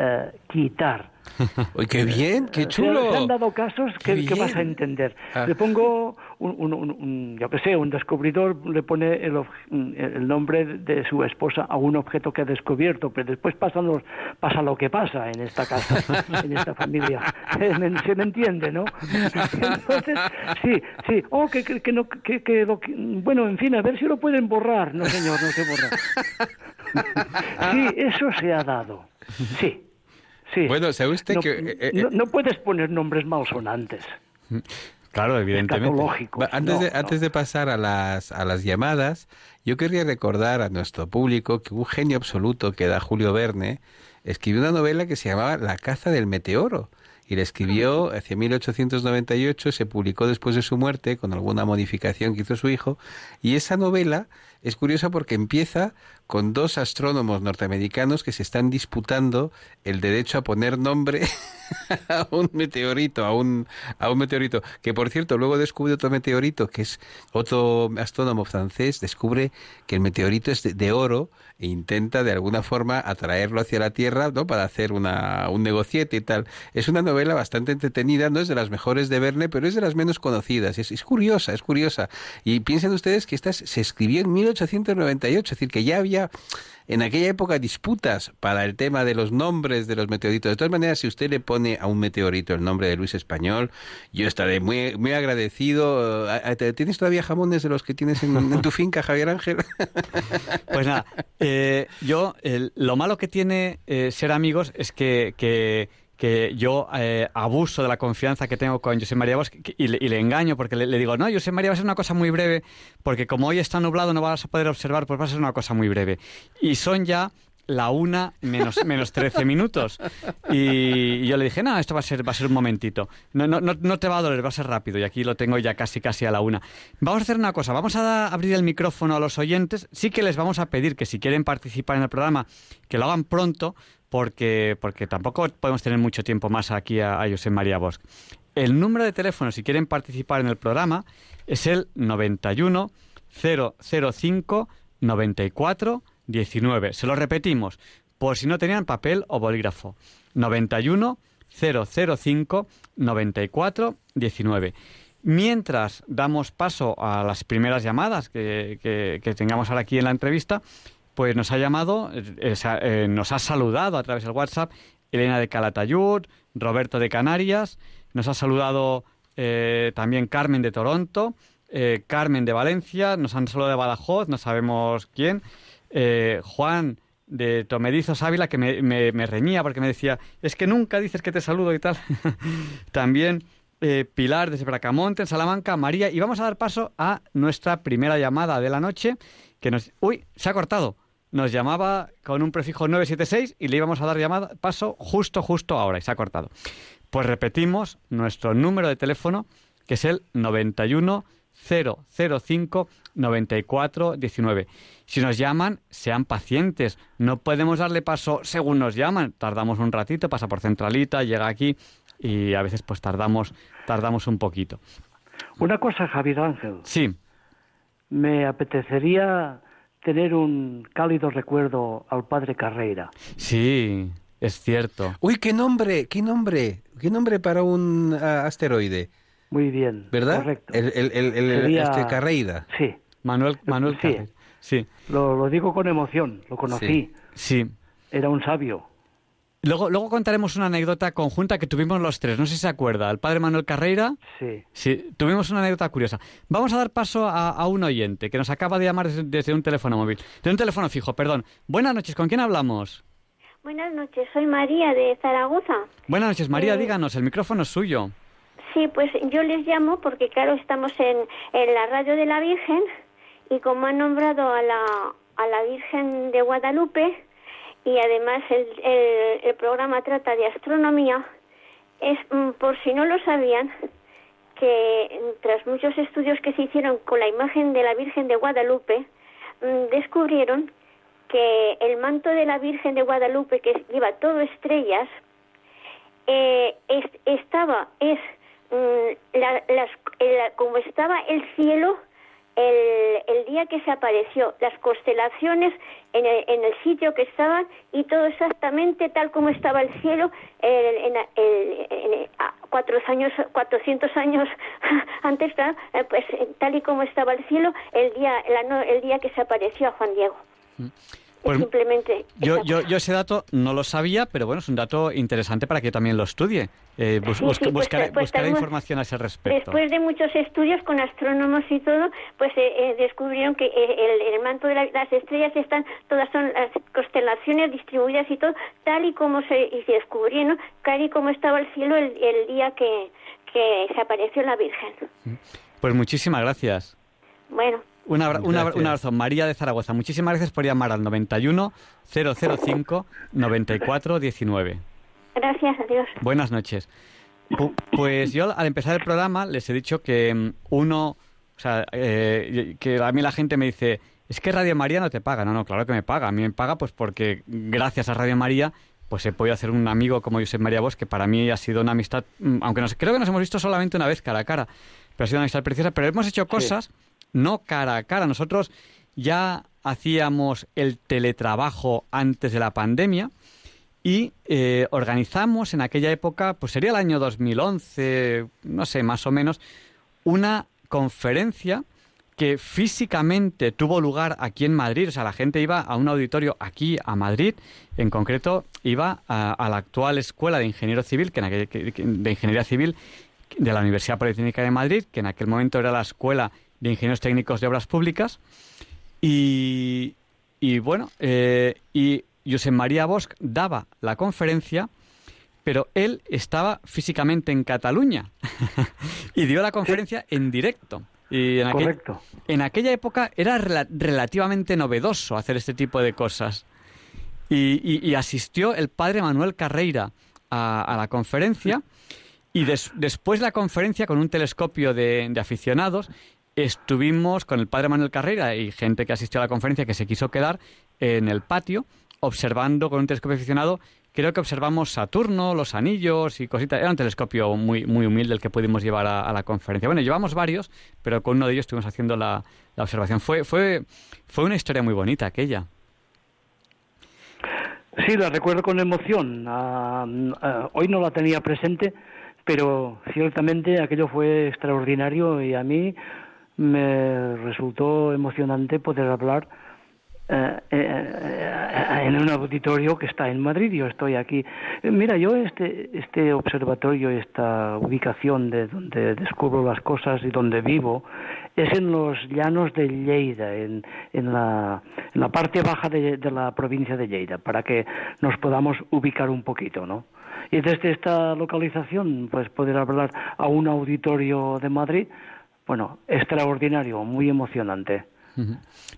eh, quitar. <laughs> ¡Uy, qué bien! ¡Qué chulo! Se, han dado casos que, vas a entender. Ah. Le pongo, un, un, yo qué sé, un descubridor le pone el, el, nombre de su esposa a un objeto que ha descubierto, pero después pasa, pasa lo que pasa en esta casa, <laughs> en esta familia. <laughs> Se me entiende, ¿no? Entonces, sí, sí. Oh, que, que, no, que, que lo, bueno, en fin, a ver si lo pueden borrar. No, señor, no se borra. sí, eso se ha dado. Sí. Sí. Bueno, ¿sabe usted no, que...? Eh, eh, no, puedes poner nombres malsonantes. Claro, evidentemente. Antes, de, antes de pasar a las, a las llamadas, yo querría recordar a nuestro público que un genio absoluto que da Julio Verne escribió una novela que se llamaba La caza del meteoro y la escribió hacia 1898, se publicó después de su muerte con alguna modificación que hizo su hijo y esa novela es curiosa porque empieza con dos astrónomos norteamericanos que se están disputando el derecho a poner nombre <laughs> a un meteorito, a un, a un meteorito, que por cierto luego descubre otro meteorito, que es otro astrónomo francés, descubre que el meteorito es de, oro e intenta de alguna forma atraerlo hacia la Tierra, ¿no? Para hacer una, un negociete y tal. Es una novela bastante entretenida, no es de las mejores de Verne, pero es de las menos conocidas. Es, es curiosa, es curiosa. Y piensen ustedes que esta se escribió en 1898, es decir, que ya había en aquella época disputas para el tema de los nombres de los meteoritos. De todas maneras, si usted le pone a un meteorito el nombre de Luis Español, yo estaré muy, muy agradecido. ¿Tienes todavía jamones de los que tienes en, tu finca, Javier Ángel? <laughs> Pues nada, eh, yo, lo malo que tiene eh, ser amigos es que yo eh, abuso de la confianza que tengo con José María Bosch y, le, engaño porque le, digo, no, José María va a ser una cosa muy breve, porque como hoy está nublado no vas a poder observar, pues va a ser una cosa muy breve. Y son ya la una menos, <laughs> menos 13 minutos. Y, yo le dije, no, esto va a ser, va a ser un momentito. No, no, no, te va a doler, va a ser rápido. Y aquí lo tengo ya casi, casi a la una. Vamos a hacer una cosa, vamos a abrir el micrófono a los oyentes. Sí que les vamos a pedir que si quieren participar en el programa, que lo hagan pronto, porque, porque tampoco podemos tener mucho tiempo más aquí a, a José María Bosch. El número de teléfono, si quieren participar en el programa, es el 91 005 94 19. Se lo repetimos, por si no tenían papel o bolígrafo. 91 005 94 19. Mientras damos paso a las primeras llamadas que, que tengamos ahora aquí en la entrevista, pues nos ha llamado, eh, eh, nos ha saludado a través del WhatsApp Elena de Calatayud, Roberto de Canarias, nos ha saludado eh, también Carmen de Toronto, Carmen de Valencia, nos han saludado de Badajoz, no sabemos quién, Juan de Tomedizos Ávila, que me, me, reñía porque me decía, es que nunca dices que te saludo y tal. <laughs> también Pilar desde Bracamonte, en Salamanca, María, y vamos a dar paso a nuestra primera llamada de la noche, que nos... Uy, se ha cortado nos llamaba con un prefijo 976 y le íbamos a dar llamada, paso justo, justo ahora y se ha cortado. Pues repetimos nuestro número de teléfono, que es el 91 005 94 19. Si nos llaman, sean pacientes. No podemos darle paso según nos llaman. Tardamos un ratito, pasa por centralita, llega aquí y a veces pues tardamos, tardamos un poquito. Una cosa, Javier Ángel. Sí. Me apetecería tener un cálido recuerdo al padre Carreira. Sí, es cierto. Uy, qué nombre, qué nombre, qué nombre para un ah, asteroide. Muy bien. ¿Verdad? Correcto. El, el, el, el- Sería- este Carreira. Sí, Manuel, Manuel Sí. Carrera. Sí, lo, lo digo con emoción, lo conocí. sí. Era un sabio. Luego, luego contaremos una anécdota conjunta que tuvimos los tres. No sé si se acuerda. El padre Manuel Carreira. Sí. Sí, tuvimos una anécdota curiosa. Vamos a dar paso a, a un oyente que nos acaba de llamar desde, desde un teléfono móvil. De un teléfono fijo, perdón. Buenas noches, ¿con quién hablamos? Buenas noches, soy María de Zaragoza. Buenas noches, María, Eh, díganos, el micrófono es suyo. Sí, pues yo les llamo porque, claro, estamos en, en la radio de la Virgen y como han nombrado a la, a la Virgen de Guadalupe y además el, el, programa trata de astronomía, es mm, por si no lo sabían que tras muchos estudios que se hicieron con la imagen de la Virgen de Guadalupe, mm, descubrieron que el manto de la Virgen de Guadalupe, que lleva todo estrellas, eh, es- estaba, es mm, la- las, como estaba el cielo el, el día que se apareció, las constelaciones en el, en el sitio que estaban y todo exactamente tal como estaba el cielo el- en, cuatro años, 400 años <laughs> antes, eh, pues tal y como estaba el cielo el día, la el día que se apareció a Juan Diego. Pues, Es simplemente Yo, yo, yo ese dato no lo sabía, pero bueno, es un dato interesante para que yo también lo estue. Eh, bus- Sí, busca- sí, pues, buscaré pues, buscaré tenemos- información a ese respecto. Después de muchos estudios con astrónomos y todo, pues eh, eh, descubrieron que eh, el, el manto de la- las estrellas están, todas son las constelaciones distribuidas y todo, tal y como se, y se descubrieron, tal y como estaba el cielo el, el día que, que se apareció la Virgen. Pues muchísimas gracias. Bueno, Un, abra- un abra- un abrazo, María de Zaragoza. Muchísimas gracias por llamar al 91 005 94 19. gracias a Dios. Buenas noches. Pu- Pues yo al empezar el programa les he dicho que mm, uno, o sea, eh, que a mí la gente me dice, es que Radio María no te paga. No, no, claro que me paga. A mí me paga pues porque gracias a Radio María pues he podido hacer un amigo como Josep María Bosch, que para mí ha sido una amistad, mm, aunque nos, creo que nos hemos visto solamente una vez cara a cara, pero ha sido una amistad preciosa. Pero hemos hecho cosas no cara a cara. Nosotros ya hacíamos el teletrabajo antes de la pandemia y eh, organizamos en aquella época, pues sería el año 2011, no sé, más o menos, una conferencia que físicamente tuvo lugar aquí en Madrid, o sea, la gente iba a un auditorio aquí a Madrid, en concreto iba a, a la actual Escuela de Ingeniero Civil, que en que- de Ingeniería Civil de la Universidad Politécnica de Madrid, que en aquel momento era la Escuela de Ingenieros Técnicos de Obras Públicas, y, y bueno, eh, y Josep María Bosch daba la conferencia, pero él estaba físicamente en Cataluña <laughs> y dio la conferencia en directo. Y en, aquel- Correcto. en aquella época era rela- relativamente novedoso hacer este tipo de cosas. Y, y- y asistió el padre Manuel Carreira a, a la conferencia y des- después de la conferencia con un telescopio de, de aficionados estuvimos con el padre Manuel Carreira y gente que asistió a la conferencia que se quiso quedar en el patio observando con un telescopio aficionado. Creo que observamos Saturno, los anillos y cositas. Era un telescopio muy, muy humilde el que pudimos llevar a, a la conferencia. Bueno, llevamos varios, pero con uno de ellos estuvimos haciendo la, la observación. Fue, fue, fue una historia muy bonita aquella. Sí, la recuerdo con emoción. Ah, ah, hoy no la tenía presente, pero ciertamente aquello fue extraordinario y a mí me resultó emocionante poder hablar eh, eh, en un auditorio que está en Madrid. Yo estoy aquí. Eh, Mira, yo este este observatorio, esta ubicación de donde descubro las cosas y donde vivo, es en los llanos de Lleida, en, en, la, en la parte baja de, de la provincia de Lleida, para que nos podamos ubicar un poquito, ¿no? Y desde esta localización, pues poder hablar a un auditorio de Madrid, bueno, extraordinario, muy emocionante.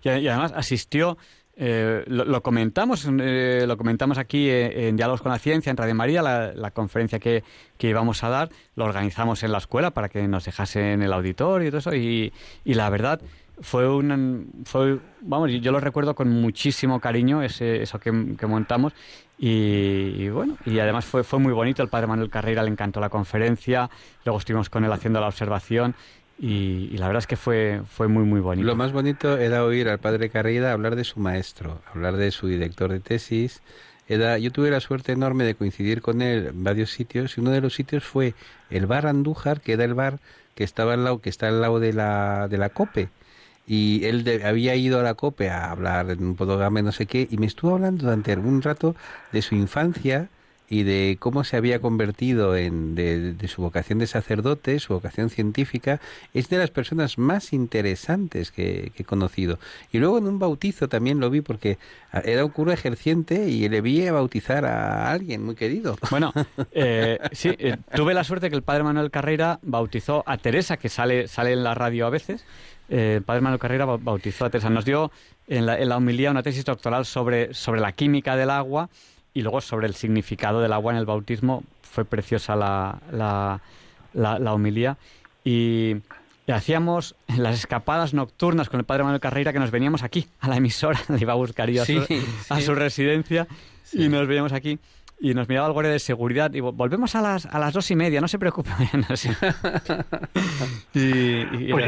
Y, y además asistió eh, lo, comentamos, eh, lo comentamos aquí en, Diálogos con la Ciencia, en Radio María, la, conferencia que, que, íbamos a dar, lo organizamos en la escuela para que nos dejasen el auditorio y todo eso, y, y la verdad fue un, fue, vamos, yo lo recuerdo con muchísimo cariño ese, eso que, montamos. Y, bueno, y además fue, fue muy bonito, el padre Manuel Carrera le encantó la conferencia, luego estuvimos con él haciendo la observación y, la verdad es que fue, fue muy, muy bonito. Lo más bonito era oír al padre Carrera hablar de su maestro, hablar de su director de tesis. Era, yo tuve la suerte enorme de coincidir con él en varios sitios y uno de los sitios fue el bar Andújar, que era el bar que estaba al lado, que está al lado de la, de la COPE y él había ido a la COPE a hablar en un programa no sé qué y me estuvo hablando durante algún rato de su infancia y de cómo se había convertido en de, su vocación de sacerdote, su vocación científica, es de las personas más interesantes que, he conocido. Y luego en un bautizo también lo vi porque era un cura ejerciente y le vi a bautizar a alguien muy querido. Bueno, <laughs> eh, sí, eh, tuve la suerte que el padre Manuel Carrera bautizó a Teresa, que sale, sale en la radio a veces, eh, el padre Manuel Carrera bautizó a Teresa. Nos dio en la, en la homilía una tesis doctoral sobre, sobre la química del agua y luego sobre el significado del agua en el bautismo. Fue preciosa la, la, la, homilía. Y, hacíamos las escapadas nocturnas con el padre Manuel Carreira que nos veníamos aquí, a la emisora, <laughs> le iba a buscar yo a, su, residencia y nos veníamos aquí y nos miraba el guardia de seguridad y volvemos a las, a las dos y media, no se preocupe. <laughs> pues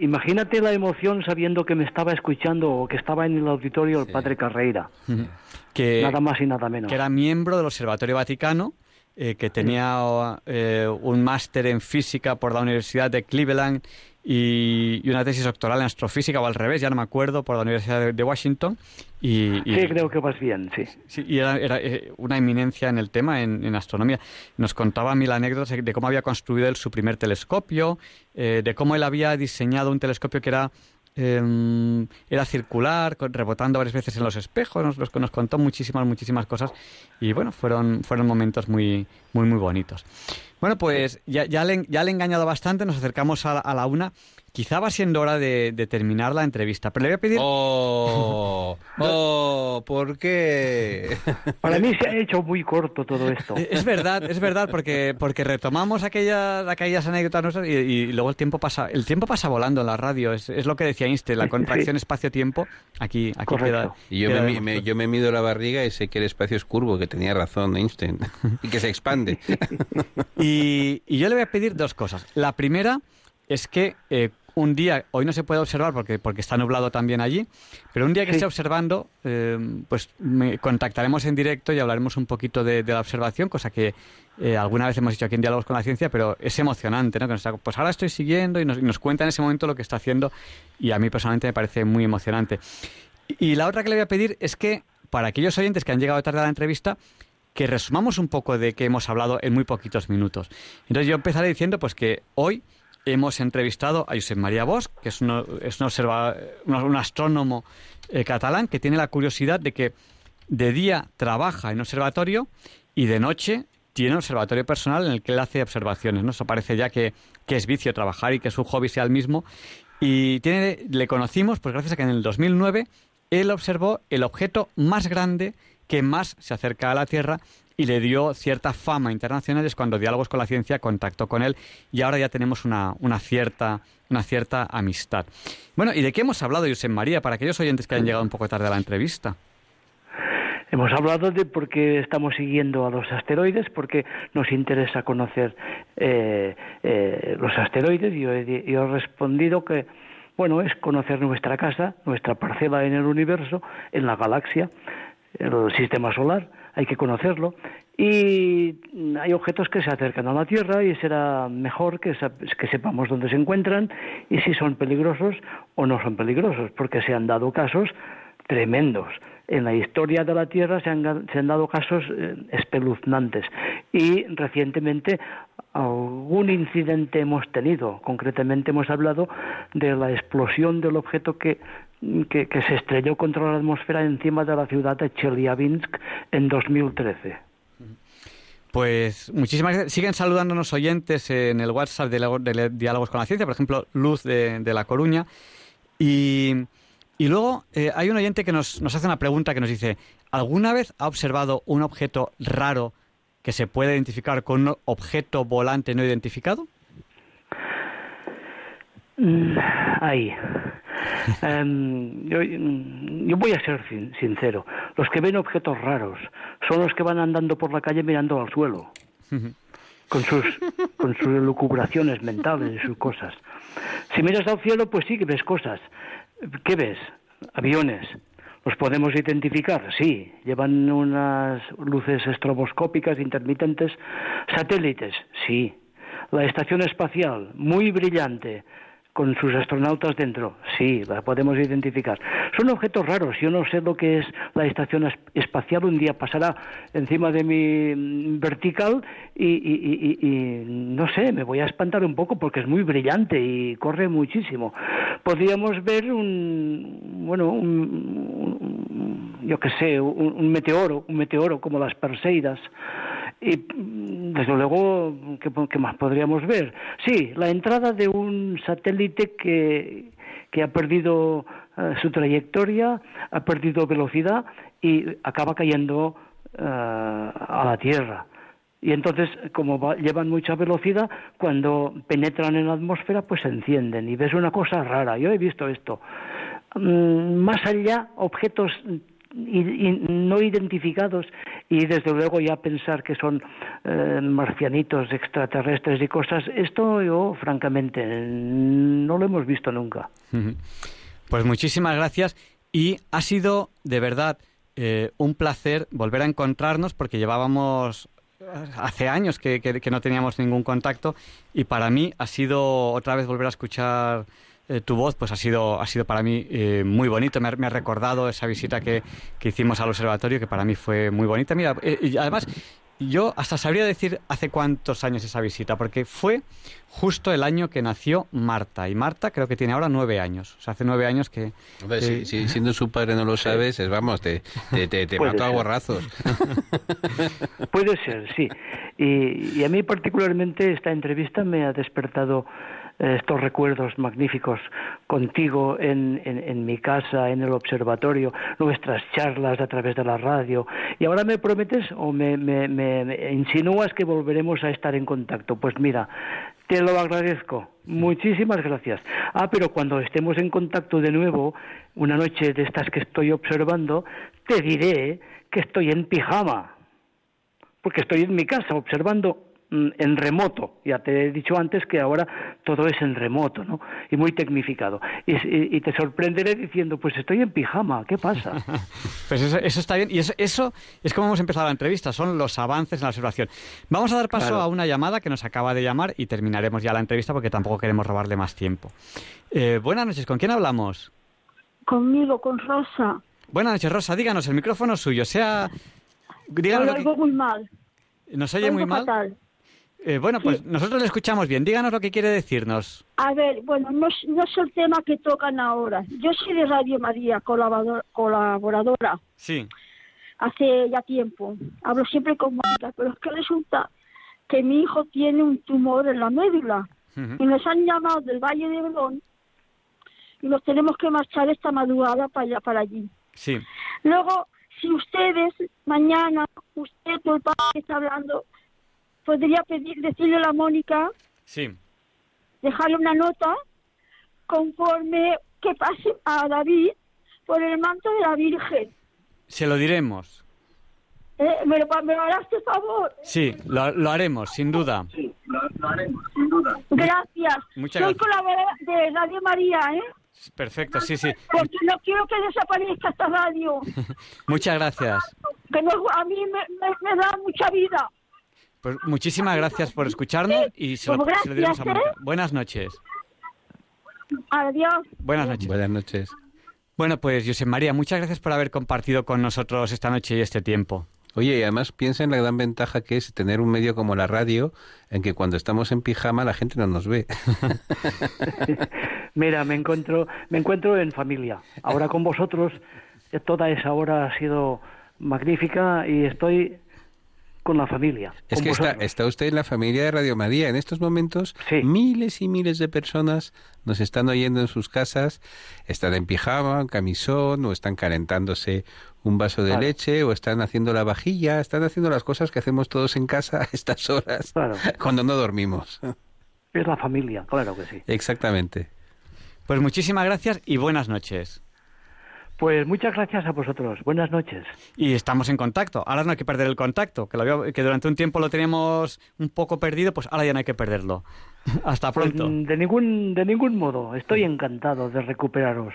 imagínate la emoción sabiendo que me estaba escuchando o que estaba en el auditorio el padre Carreira. Que, nada más y nada menos. Que era miembro del Observatorio Vaticano, eh, que tenía eh, un máster en física por la Universidad de Cleveland y, una tesis doctoral en astrofísica o al revés, ya no me acuerdo, por la Universidad de, Washington. Y, sí, creo que vas bien, sí. sí y era, eh, una eminencia en el tema, en, astronomía. Nos contaba mil anécdotas de cómo había construido él su primer telescopio, eh, de cómo él había diseñado un telescopio que era em, era circular, rebotando varias veces en los espejos, nos, nos, contó muchísimas, muchísimas cosas y bueno, fueron, fueron momentos muy, muy, muy bonitos. Bueno, pues ya, ya, le, ya le he engañado bastante, nos acercamos a, a la una. Quizá va siendo hora de, terminar la entrevista, pero le voy a pedir... ¡Oh! <laughs> ¡Oh! ¿Por qué? <laughs> Para mí se ha hecho muy corto todo esto. Es verdad, es verdad, porque, porque retomamos aquellas, aquellas anécdotas nuestras y, luego el tiempo pasa el tiempo pasa volando en la radio. Es, es lo que decía Einstein, la contracción espacio-tiempo. Aquí, aquí queda, Y yo, me, yo me mido la barriga y sé que el espacio es curvo, que tenía razón Einstein, <laughs> y que se expande. Y, y yo le voy a pedir dos cosas. La primera es que eh, un día, hoy no se puede observar porque, porque está nublado también allí, pero un día que esté observando, eh, pues me contactaremos en directo y hablaremos un poquito de, la observación, cosa que eh, alguna vez hemos hecho aquí en Diálogos con la Ciencia, pero es emocionante, ¿no? pues ahora estoy siguiendo y nos, cuenta en ese momento lo que está haciendo y a mí personalmente me parece muy emocionante. Y, la otra que le voy a pedir es que, para aquellos oyentes que han llegado tarde a la entrevista, que resumamos un poco de qué hemos hablado en muy poquitos minutos. Entonces yo empezaré diciendo pues que hoy hemos entrevistado a Josep María Bosch, que es, es un, astrónomo eh, catalán que tiene la curiosidad de que de día trabaja en observatorio y de noche tiene un observatorio personal en el que él hace observaciones. ¿no? Eso parece ya que, es vicio trabajar y que su hobby sea el mismo. Y tiene, le conocimos pues gracias a que en el 2009 él observó el objeto más grande que más se acerca a la Tierra y le dio cierta fama internacional es cuando Diálogos con la Ciencia contactó con él y ahora ya tenemos una, una, cierta, una cierta amistad. Bueno, ¿y de qué hemos hablado, José María, para aquellos oyentes que hayan llegado un poco tarde a la entrevista? Hemos hablado de por qué estamos siguiendo a los asteroides, porque nos interesa conocer eh, eh, los asteroides. Yo he, yo he respondido que, bueno, es conocer nuestra casa, nuestra parcela en el universo, en la galaxia, el sistema solar hay que conocerlo. Y hay objetos que se acercan a la Tierra y será mejor que, sepamos dónde se encuentran y si son peligrosos o no son peligrosos, porque se han dado casos tremendos. En la historia de la Tierra se han, se han dado casos eh, espeluznantes y recientemente algún incidente hemos tenido. Concretamente hemos hablado de la explosión del objeto que que, se estrelló contra la atmósfera encima de la ciudad de Chelyabinsk en 2013. Pues muchísimas gracias. Siguen saludándonos oyentes en el WhatsApp de, Diálogos con la Ciencia, por ejemplo, Luz de, La Coruña. Y, Y luego eh, hay un oyente que nos, nos hace una pregunta que nos dice, ¿alguna vez ha observado un objeto raro que se puede identificar con un objeto volante no identificado? Mm, Ahí. Em, yo, yo voy a ser sin- sincero. Los que ven objetos raros son los que van andando por la calle mirando al suelo. con sus, con sus lucubraciones mentales y sus cosas. Si miras al cielo, pues sí que ves cosas. ¿Qué ves? Aviones. ¿Los podemos identificar? Sí. Llevan unas luces estroboscópicas intermitentes. Satélites. Sí. La estación espacial, muy brillante, con sus astronautas dentro. Sí, la podemos identificar. Son objetos raros. Yo no sé lo que es la estación es- espacial. Un día pasará encima de mi mm, vertical y, y- y- y- no sé, me voy a espantar un poco porque es muy brillante y corre muchísimo. Podríamos ver un, bueno, un, yo qué sé, un meteoro, un meteoro como las Perseidas. Y mm, desde luego, ¿qué, qué más podríamos ver? Sí, la entrada de un satélite que, que ha perdido eh, su trayectoria, ha perdido velocidad y acaba cayendo eh, a la Tierra. Y entonces, como va- llevan mucha velocidad, cuando penetran en la atmósfera, pues se encienden y ves una cosa rara. Yo he visto esto. Mm, más allá, objetos i- no identificados y desde luego ya pensar que son eh, marcianitos extraterrestres y cosas, esto yo francamente no lo hemos visto nunca. Pues muchísimas gracias y ha sido de verdad eh, un placer volver a encontrarnos porque llevábamos eh, hace años que, que- que no teníamos ningún contacto y para mí ha sido otra vez volver a escuchar eh, tu voz, pues ha sido, ha sido para mí eh, muy bonito. Me ha, me ha recordado esa visita que, que hicimos al observatorio que para mí fue muy bonita. Mira, eh, y además yo hasta sabría decir hace cuántos años esa visita, porque fue justo el año que nació Marta. Y Marta creo que tiene ahora nueve años. O sea, hace nueve años que... Hombre, que- si, si siendo su padre no lo sabes, es, vamos, te, te, te, te mato a ser. gorrazos. <laughs> Puede ser, sí. Y, y a mí particularmente esta entrevista me ha despertado estos recuerdos magníficos contigo en, en, en mi casa, en el observatorio, nuestras charlas a través de la radio. Y ahora me prometes o me, me, me- insinúas que volveremos a estar en contacto. Pues mira, te lo agradezco. Muchísimas gracias. Ah, pero cuando estemos en contacto de nuevo, una noche de estas que estoy observando, te diré que estoy en pijama porque estoy en mi casa observando en remoto. Ya te he dicho antes que ahora todo es en remoto, ¿no? Y muy tecnificado. Y, y- y te sorprenderé diciendo, pues estoy en pijama, ¿qué pasa? <laughs> Pues eso, eso está bien. Y eso, eso es como hemos empezado la entrevista, son los avances en la observación. Vamos a dar paso Claro. a una llamada que nos acaba de llamar y terminaremos ya la entrevista porque tampoco queremos robarle más tiempo. Eh, buenas noches, ¿con quién hablamos? Conmigo, con Rosa. Buenas noches, Rosa, díganos, el micrófono es suyo, sea... Díganos lo que- algo muy mal. ¿Nos oye Oigo muy mal? fatal. Eh, bueno, pues nosotros le escuchamos bien. Díganos lo que quiere decirnos. A ver, bueno, no, es- no es el tema que tocan ahora. Yo soy de Radio María, colaborador- colaboradora, Sí. hace ya tiempo. Hablo siempre con Mónica, pero es que resulta que mi hijo tiene un tumor en la médula y nos han llamado del Valle de Belón y nos tenemos que marchar esta madrugada para allá, para allí. Sí. Luego, si ustedes mañana, usted o el padre que está hablando, podría pedir, decirle a la Mónica, Sí. dejarle una nota conforme que pase a David por el manto de la Virgen. Se lo diremos. Eh, ¿me, lo, ¿Me lo hará este favor? Sí, lo, lo haremos, sin duda. Gracias. Muchas Soy gracias. colaboradora de Radio María, ¿eh? Perfecto, sí, sí. Porque no quiero que desaparezca esta radio, <laughs> Muchas gracias. que no- a mí me, me- me da mucha vida. Pues muchísimas gracias por escucharnos y se lo, Pues se lo diremos a. Buenas noches. Adiós. Buenas noches. Buenas noches. Bueno, pues José María, muchas gracias por haber compartido con nosotros esta noche y este tiempo. Oye, y además piensa en la gran ventaja que es tener un medio como la radio, en que cuando estamos en pijama la gente no nos ve. <laughs> Mira, me encuentro, me encuentro en familia. Ahora con vosotros, eh, toda esa hora ha sido magnífica y estoy con la familia. Es que está, está, usted en la familia de Radio María. En estos momentos, miles y miles de personas nos están oyendo en sus casas, están en pijama, en camisón, o están calentándose un vaso de leche, o están haciendo la vajilla, están haciendo las cosas que hacemos todos en casa a estas horas, <laughs> cuando no dormimos. Es la familia, claro que sí. Exactamente. Pues muchísimas gracias y buenas noches. Pues muchas gracias a vosotros. Buenas noches. Y estamos en contacto. Ahora no hay que perder el contacto, que, lo que durante un tiempo lo teníamos un poco perdido, pues ahora ya no hay que perderlo. <laughs> Hasta pues, pronto. de ningún de ningún modo. Estoy encantado de recuperaros.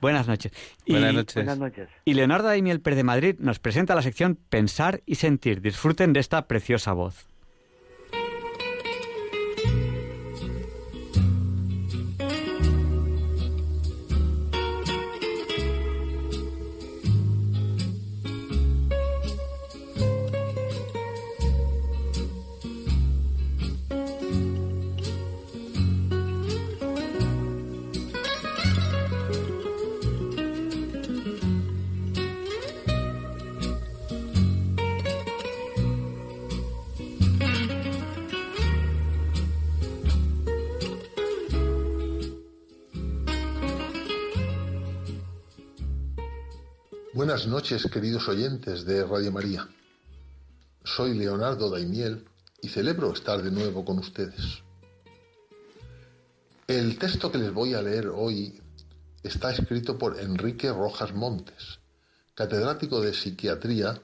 Buenas noches. Y, buenas noches. Buenas noches. Y Leonardo Daimiel Per de Madrid nos presenta la sección Pensar y Sentir. Disfruten de esta preciosa voz. Buenas noches, queridos oyentes de Radio María. Soy Leonardo Daimiel y celebro estar de nuevo con ustedes. El texto que les voy a leer hoy está escrito por Enrique Rojas Montes, catedrático de psiquiatría,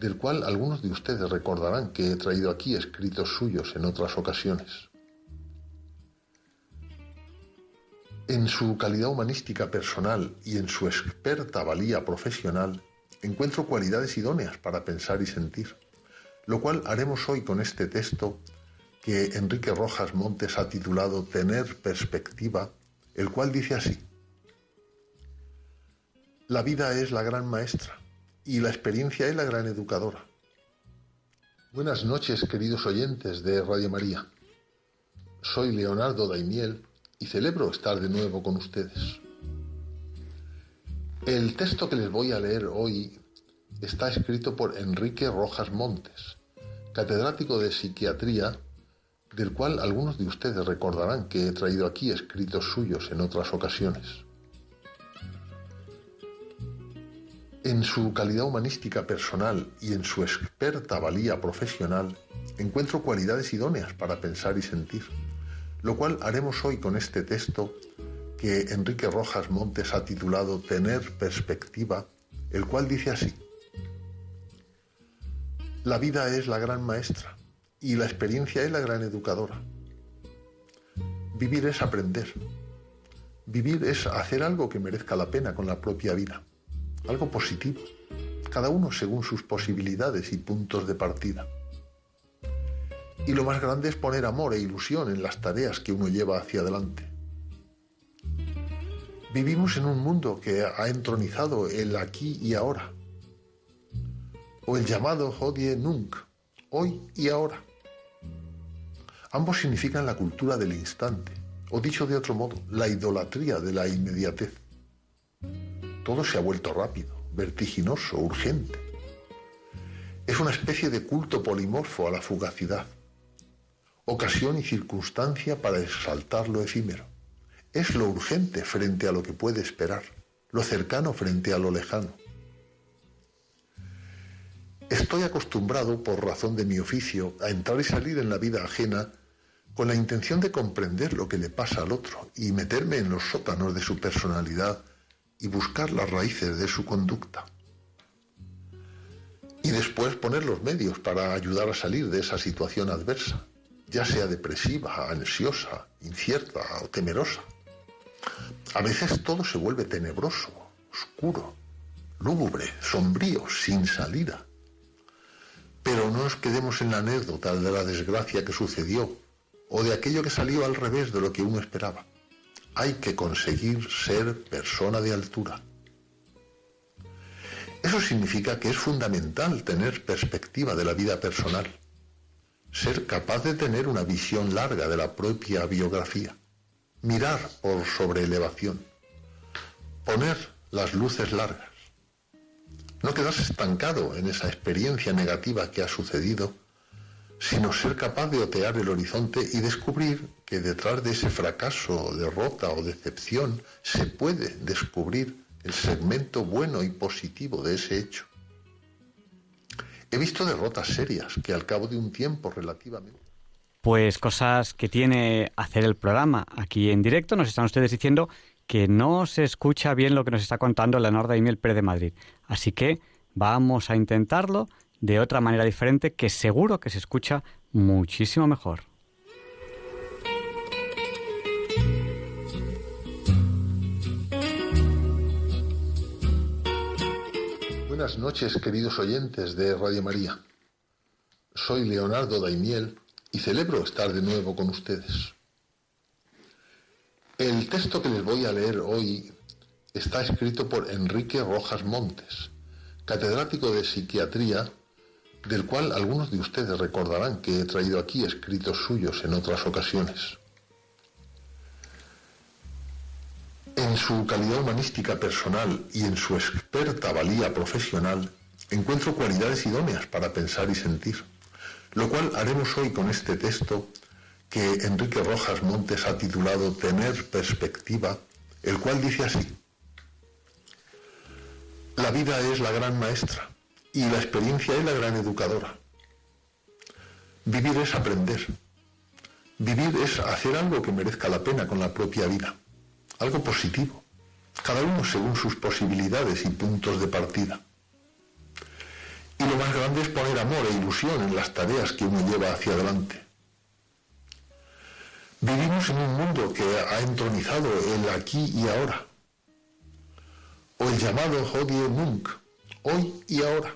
del cual algunos de ustedes recordarán que he traído aquí escritos suyos en otras ocasiones. En su calidad humanística personal y en su experta valía profesional, encuentro cualidades idóneas para pensar y sentir, lo cual haremos hoy con este texto que Enrique Rojas Montes ha titulado Tener perspectiva, el cual dice así, La vida es la gran maestra y la experiencia es la gran educadora. Buenas noches, queridos oyentes de Radio María. Soy Leonardo Daimiel y celebro estar de nuevo con ustedes. El texto que les voy a leer hoy está escrito por Enrique Rojas Montes, catedrático de psiquiatría, del cual algunos de ustedes recordarán que he traído aquí escritos suyos en otras ocasiones. En su calidad humanística personal y en su experta valía profesional, encuentro cualidades idóneas para pensar y sentir lo cual haremos hoy con este texto que Enrique Rojas Montes ha titulado Tener perspectiva, el cual dice así, La vida es la gran maestra y la experiencia es la gran educadora. Vivir es aprender. Vivir es hacer algo que merezca la pena con la propia vida, algo positivo, cada uno según sus posibilidades y puntos de partida. Y lo más grande es poner amor e ilusión en las tareas que uno lleva hacia adelante. Vivimos en un mundo que ha entronizado el aquí y ahora, o el llamado hodie nunc, hoy y ahora. Ambos significan la cultura del instante, o dicho de otro modo, la idolatría de la inmediatez. Todo se ha vuelto rápido, vertiginoso, urgente. Es una especie de culto polimorfo a la fugacidad ocasión y circunstancia para exaltar lo efímero. Es lo urgente frente a lo que puede esperar, lo cercano frente a lo lejano. Estoy acostumbrado, por razón de mi oficio, a entrar y salir en la vida ajena con la intención de comprender lo que le pasa al otro y meterme en los sótanos de su personalidad y buscar las raíces de su conducta. Y después poner los medios para ayudar a salir de esa situación adversa ya sea depresiva, ansiosa, incierta o temerosa. A veces todo se vuelve tenebroso, oscuro, lúgubre, sombrío, sin salida. Pero no nos quedemos en la anécdota de la desgracia que sucedió o de aquello que salió al revés de lo que uno esperaba. Hay que conseguir ser persona de altura. Eso significa que es fundamental tener perspectiva de la vida personal ser capaz de tener una visión larga de la propia biografía, mirar por sobre elevación, poner las luces largas. No quedarse estancado en esa experiencia negativa que ha sucedido, sino ser capaz de otear el horizonte y descubrir que detrás de ese fracaso, derrota o decepción se puede descubrir el segmento bueno y positivo de ese hecho. He visto derrotas serias que al cabo de un tiempo relativamente... Pues cosas que tiene hacer el programa aquí en directo. Nos están ustedes diciendo que no se escucha bien lo que nos está contando Leonor Daimiel Pérez de Madrid. Así que vamos a intentarlo de otra manera diferente que seguro que se escucha muchísimo mejor. Buenas noches, queridos oyentes de Radio María. Soy Leonardo Daimiel y celebro estar de nuevo con ustedes. El texto que les voy a leer hoy está escrito por Enrique Rojas Montes, catedrático de psiquiatría del cual algunos de ustedes recordarán que he traído aquí escritos suyos en otras ocasiones. En su calidad humanística personal y en su experta valía profesional, encuentro cualidades idóneas para pensar y sentir, lo cual haremos hoy con este texto que Enrique Rojas Montes ha titulado Tener perspectiva, el cual dice así, La vida es la gran maestra y la experiencia es la gran educadora. Vivir es aprender. Vivir es hacer algo que merezca la pena con la propia vida. Algo positivo. Cada uno según sus posibilidades y puntos de partida. Y lo más grande es poner amor e ilusión en las tareas que uno lleva hacia adelante. Vivimos en un mundo que ha entronizado el aquí y ahora, o el llamado Hodie Munk, hoy y ahora.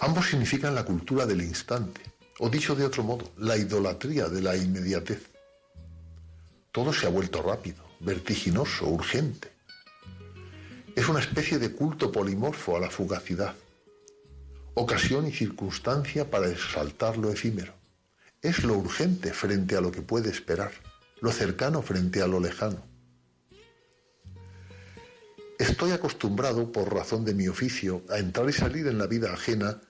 Ambos significan la cultura del instante, o dicho de otro modo, la idolatría de la inmediatez. Todo se ha vuelto rápido, vertiginoso, urgente. Es una especie de culto polimorfo a la fugacidad, ocasión y circunstancia para exaltar lo efímero. Es lo urgente frente a lo que puede esperar, lo cercano frente a lo lejano. Estoy acostumbrado, por razón de mi oficio, a entrar y salir en la vida ajena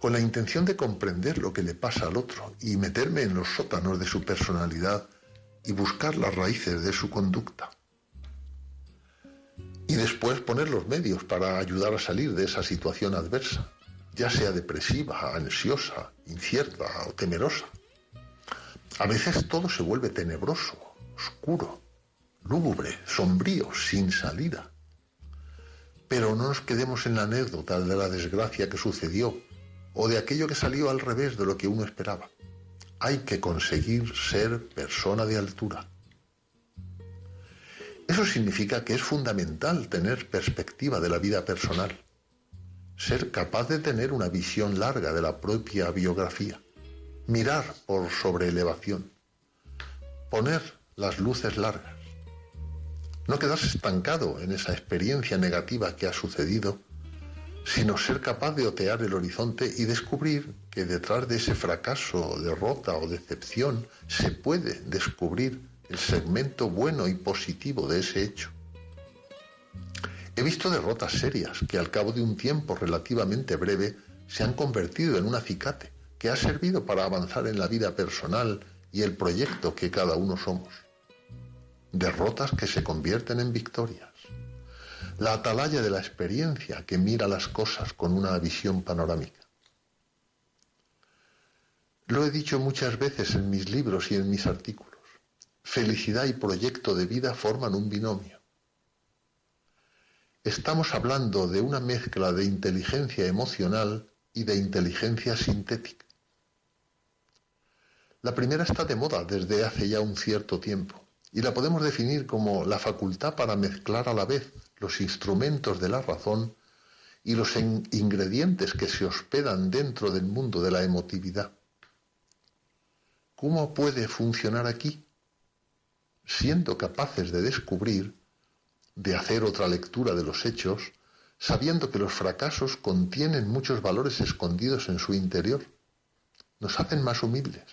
con la intención de comprender lo que le pasa al otro y meterme en los sótanos de su personalidad y buscar las raíces de su conducta. Y después poner los medios para ayudar a salir de esa situación adversa, ya sea depresiva, ansiosa, incierta o temerosa. A veces todo se vuelve tenebroso, oscuro, lúgubre, sombrío, sin salida. Pero no nos quedemos en la anécdota de la desgracia que sucedió o de aquello que salió al revés de lo que uno esperaba. Hay que conseguir ser persona de altura. Eso significa que es fundamental tener perspectiva de la vida personal, ser capaz de tener una visión larga de la propia biografía, mirar por sobreelevación, poner las luces largas, no quedarse estancado en esa experiencia negativa que ha sucedido sino ser capaz de otear el horizonte y descubrir que detrás de ese fracaso, derrota o decepción se puede descubrir el segmento bueno y positivo de ese hecho. He visto derrotas serias que al cabo de un tiempo relativamente breve se han convertido en un acicate que ha servido para avanzar en la vida personal y el proyecto que cada uno somos. Derrotas que se convierten en victorias la atalaya de la experiencia que mira las cosas con una visión panorámica. Lo he dicho muchas veces en mis libros y en mis artículos. Felicidad y proyecto de vida forman un binomio. Estamos hablando de una mezcla de inteligencia emocional y de inteligencia sintética. La primera está de moda desde hace ya un cierto tiempo y la podemos definir como la facultad para mezclar a la vez los instrumentos de la razón y los ingredientes que se hospedan dentro del mundo de la emotividad. ¿Cómo puede funcionar aquí? Siendo capaces de descubrir, de hacer otra lectura de los hechos, sabiendo que los fracasos contienen muchos valores escondidos en su interior. Nos hacen más humildes,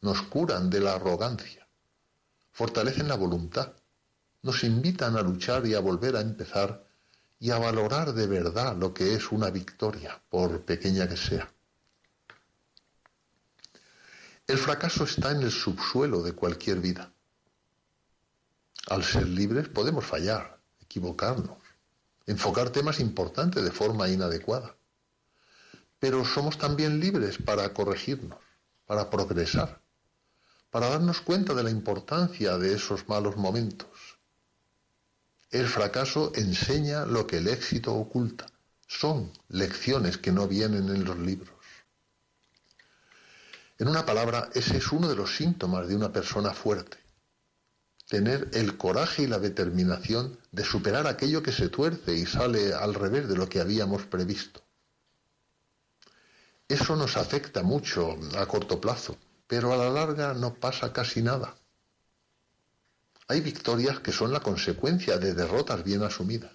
nos curan de la arrogancia, fortalecen la voluntad, nos invitan a luchar y a volver a empezar y a valorar de verdad lo que es una victoria, por pequeña que sea. El fracaso está en el subsuelo de cualquier vida. Al ser libres podemos fallar, equivocarnos, enfocar temas importantes de forma inadecuada. Pero somos también libres para corregirnos, para progresar, para darnos cuenta de la importancia de esos malos momentos. El fracaso enseña lo que el éxito oculta. Son lecciones que no vienen en los libros. En una palabra, ese es uno de los síntomas de una persona fuerte. Tener el coraje y la determinación de superar aquello que se tuerce y sale al revés de lo que habíamos previsto. Eso nos afecta mucho a corto plazo, pero a la larga no pasa casi nada. Hay victorias que son la consecuencia de derrotas bien asumidas.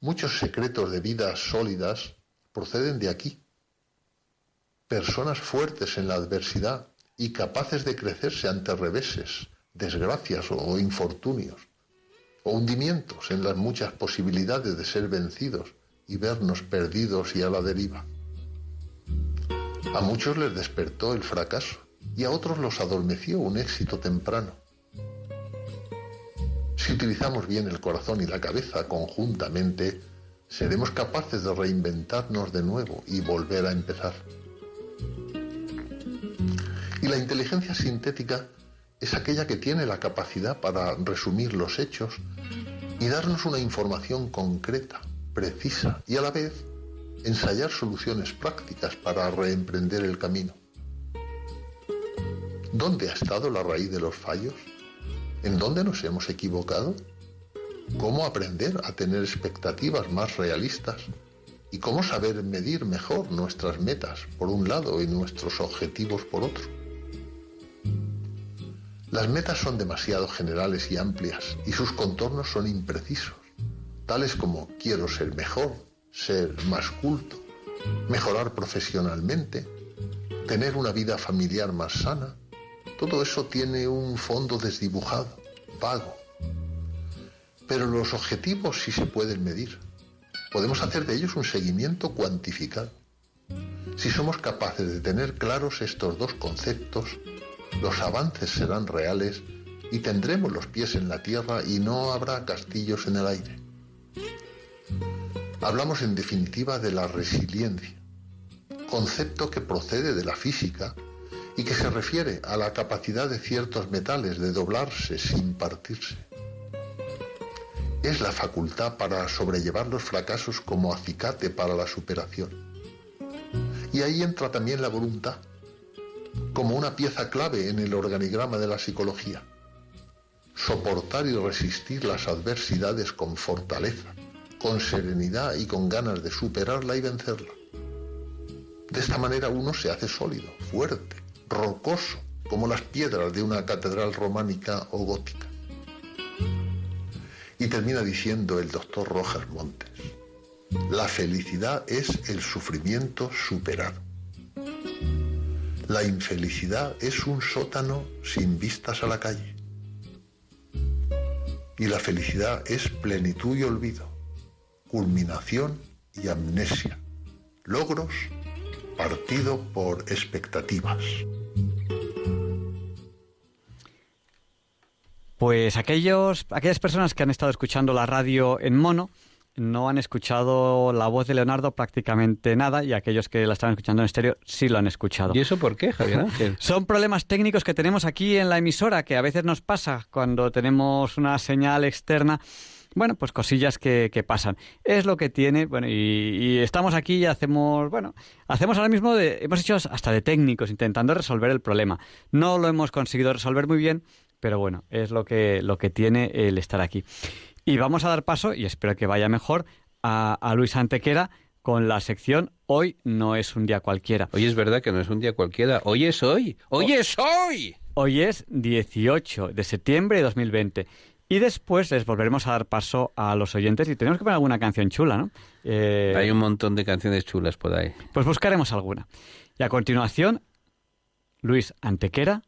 Muchos secretos de vidas sólidas proceden de aquí. Personas fuertes en la adversidad y capaces de crecerse ante reveses, desgracias o infortunios, o hundimientos en las muchas posibilidades de ser vencidos y vernos perdidos y a la deriva. A muchos les despertó el fracaso y a otros los adormeció un éxito temprano. Si utilizamos bien el corazón y la cabeza conjuntamente, seremos capaces de reinventarnos de nuevo y volver a empezar. Y la inteligencia sintética es aquella que tiene la capacidad para resumir los hechos y darnos una información concreta, precisa y a la vez ensayar soluciones prácticas para reemprender el camino. ¿Dónde ha estado la raíz de los fallos? ¿En dónde nos hemos equivocado? ¿Cómo aprender a tener expectativas más realistas? ¿Y cómo saber medir mejor nuestras metas por un lado y nuestros objetivos por otro? Las metas son demasiado generales y amplias y sus contornos son imprecisos, tales como quiero ser mejor, ser más culto, mejorar profesionalmente, tener una vida familiar más sana. Todo eso tiene un fondo desdibujado, vago. Pero los objetivos sí se pueden medir. Podemos hacer de ellos un seguimiento cuantificado. Si somos capaces de tener claros estos dos conceptos, los avances serán reales y tendremos los pies en la tierra y no habrá castillos en el aire. Hablamos en definitiva de la resiliencia, concepto que procede de la física y que se refiere a la capacidad de ciertos metales de doblarse sin partirse. Es la facultad para sobrellevar los fracasos como acicate para la superación. Y ahí entra también la voluntad, como una pieza clave en el organigrama de la psicología. Soportar y resistir las adversidades con fortaleza, con serenidad y con ganas de superarla y vencerla. De esta manera uno se hace sólido, fuerte, rocoso, como las piedras de una catedral románica o gótica. Y termina diciendo el doctor Rojas Montes, la felicidad es el sufrimiento superado. La infelicidad es un sótano sin vistas a la calle. Y la felicidad es plenitud y olvido, culminación y amnesia, logros partido por expectativas. Pues aquellos, aquellas personas que han estado escuchando la radio en mono, no han escuchado la voz de Leonardo prácticamente nada y aquellos que la estaban escuchando en estéreo sí lo han escuchado. ¿Y eso por qué, Javier Ángel? <laughs> Son problemas técnicos que tenemos aquí en la emisora que a veces nos pasa cuando tenemos una señal externa. Bueno, pues cosillas que, pasan. Es lo que tiene, bueno, y, estamos aquí y hacemos, bueno, hacemos ahora mismo, de, hemos hecho hasta de técnicos intentando resolver el problema. No lo hemos conseguido resolver muy bien, pero bueno, es lo que, lo que tiene el estar aquí. Y vamos a dar paso, y espero que vaya mejor, a, Luis Antequera con la sección Hoy no es un día cualquiera. Hoy es verdad que no es un día cualquiera. Hoy es hoy. Hoy es hoy. Hoy es 18 de septiembre de 2020. Y después les volveremos a dar paso a los oyentes y tenemos que poner alguna canción chula, ¿no? Eh, Hay un montón de canciones chulas por ahí. Pues buscaremos alguna. Y a continuación, Luis Antequera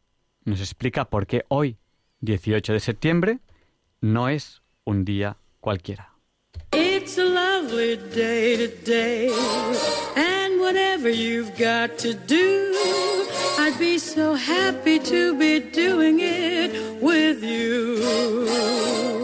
nos explica por qué hoy, 18 de septiembre, no es un día cualquiera. lovely day today. And whatever you've got to do, I'd be so happy to be doing it with you.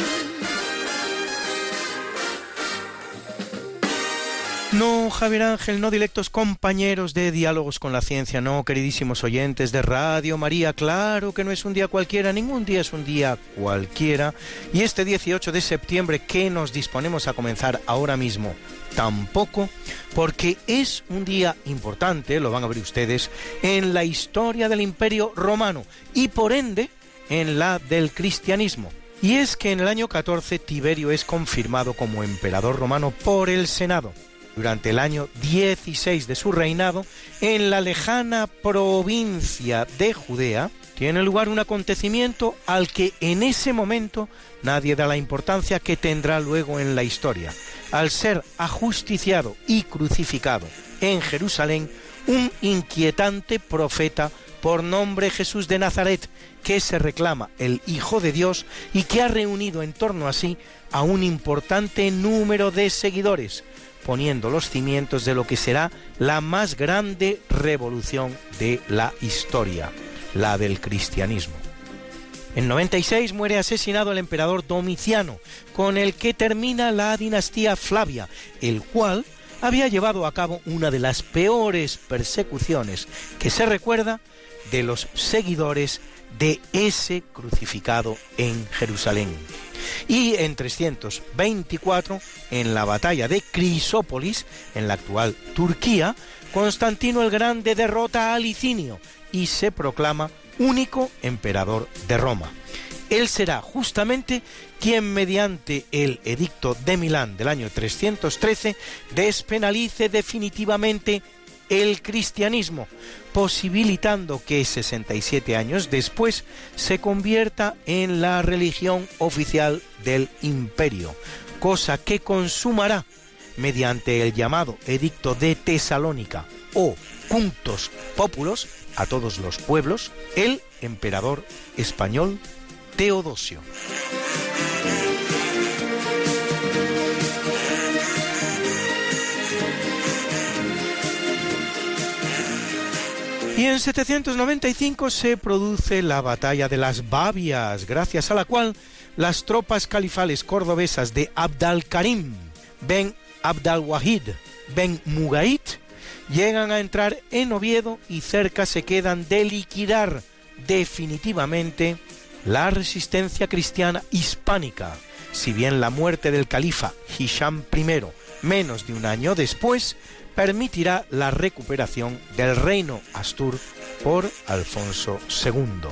No, Javier Ángel, no directos compañeros de Diálogos con la Ciencia, no, queridísimos oyentes de Radio María, claro que no es un día cualquiera, ningún día es un día cualquiera. Y este 18 de septiembre que nos disponemos a comenzar ahora mismo, tampoco, porque es un día importante, lo van a ver ustedes, en la historia del Imperio Romano y por ende en la del cristianismo. Y es que en el año 14 Tiberio es confirmado como emperador romano por el Senado durante el año 16 de su reinado, en la lejana provincia de Judea, tiene lugar un acontecimiento al que en ese momento nadie da la importancia que tendrá luego en la historia. Al ser ajusticiado y crucificado en Jerusalén, un inquietante profeta por nombre Jesús de Nazaret, que se reclama el Hijo de Dios y que ha reunido en torno a sí a un importante número de seguidores, poniendo los cimientos de lo que será la más grande revolución de la historia, la del cristianismo. En 96 muere asesinado el emperador Domiciano, con el que termina la dinastía Flavia, el cual había llevado a cabo una de las peores persecuciones que se recuerda de los seguidores de ese crucificado en Jerusalén. Y en 324, en la batalla de Crisópolis, en la actual Turquía, Constantino el Grande derrota a Licinio y se proclama único emperador de Roma. Él será justamente quien mediante el edicto de Milán del año 313 despenalice definitivamente el cristianismo, posibilitando que 67 años después se convierta en la religión oficial del imperio, cosa que consumará mediante el llamado Edicto de Tesalónica o Puntos Populos a todos los pueblos, el emperador español Teodosio. Y en 795 se produce la batalla de las Babias, gracias a la cual las tropas califales cordobesas de Abd al-Karim, Ben Abd al-Wahid, Ben Mugaid, llegan a entrar en Oviedo y cerca se quedan de liquidar definitivamente la resistencia cristiana hispánica, si bien la muerte del califa Hisham I, menos de un año después, permitirá la recuperación del reino Astur por Alfonso II.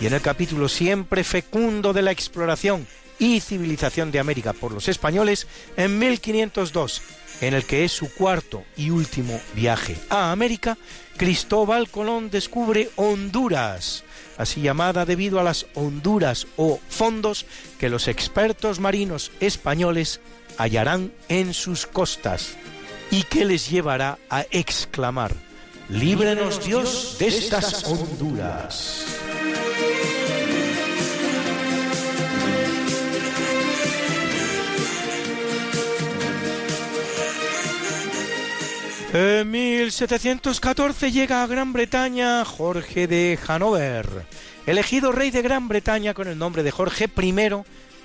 Y en el capítulo siempre fecundo de la exploración y civilización de América por los españoles, en 1502, en el que es su cuarto y último viaje a América, Cristóbal Colón descubre Honduras, así llamada debido a las honduras o fondos que los expertos marinos españoles hallarán en sus costas y que les llevará a exclamar, líbrenos Dios de estas honduras. En 1714 llega a Gran Bretaña Jorge de Hanover, elegido rey de Gran Bretaña con el nombre de Jorge I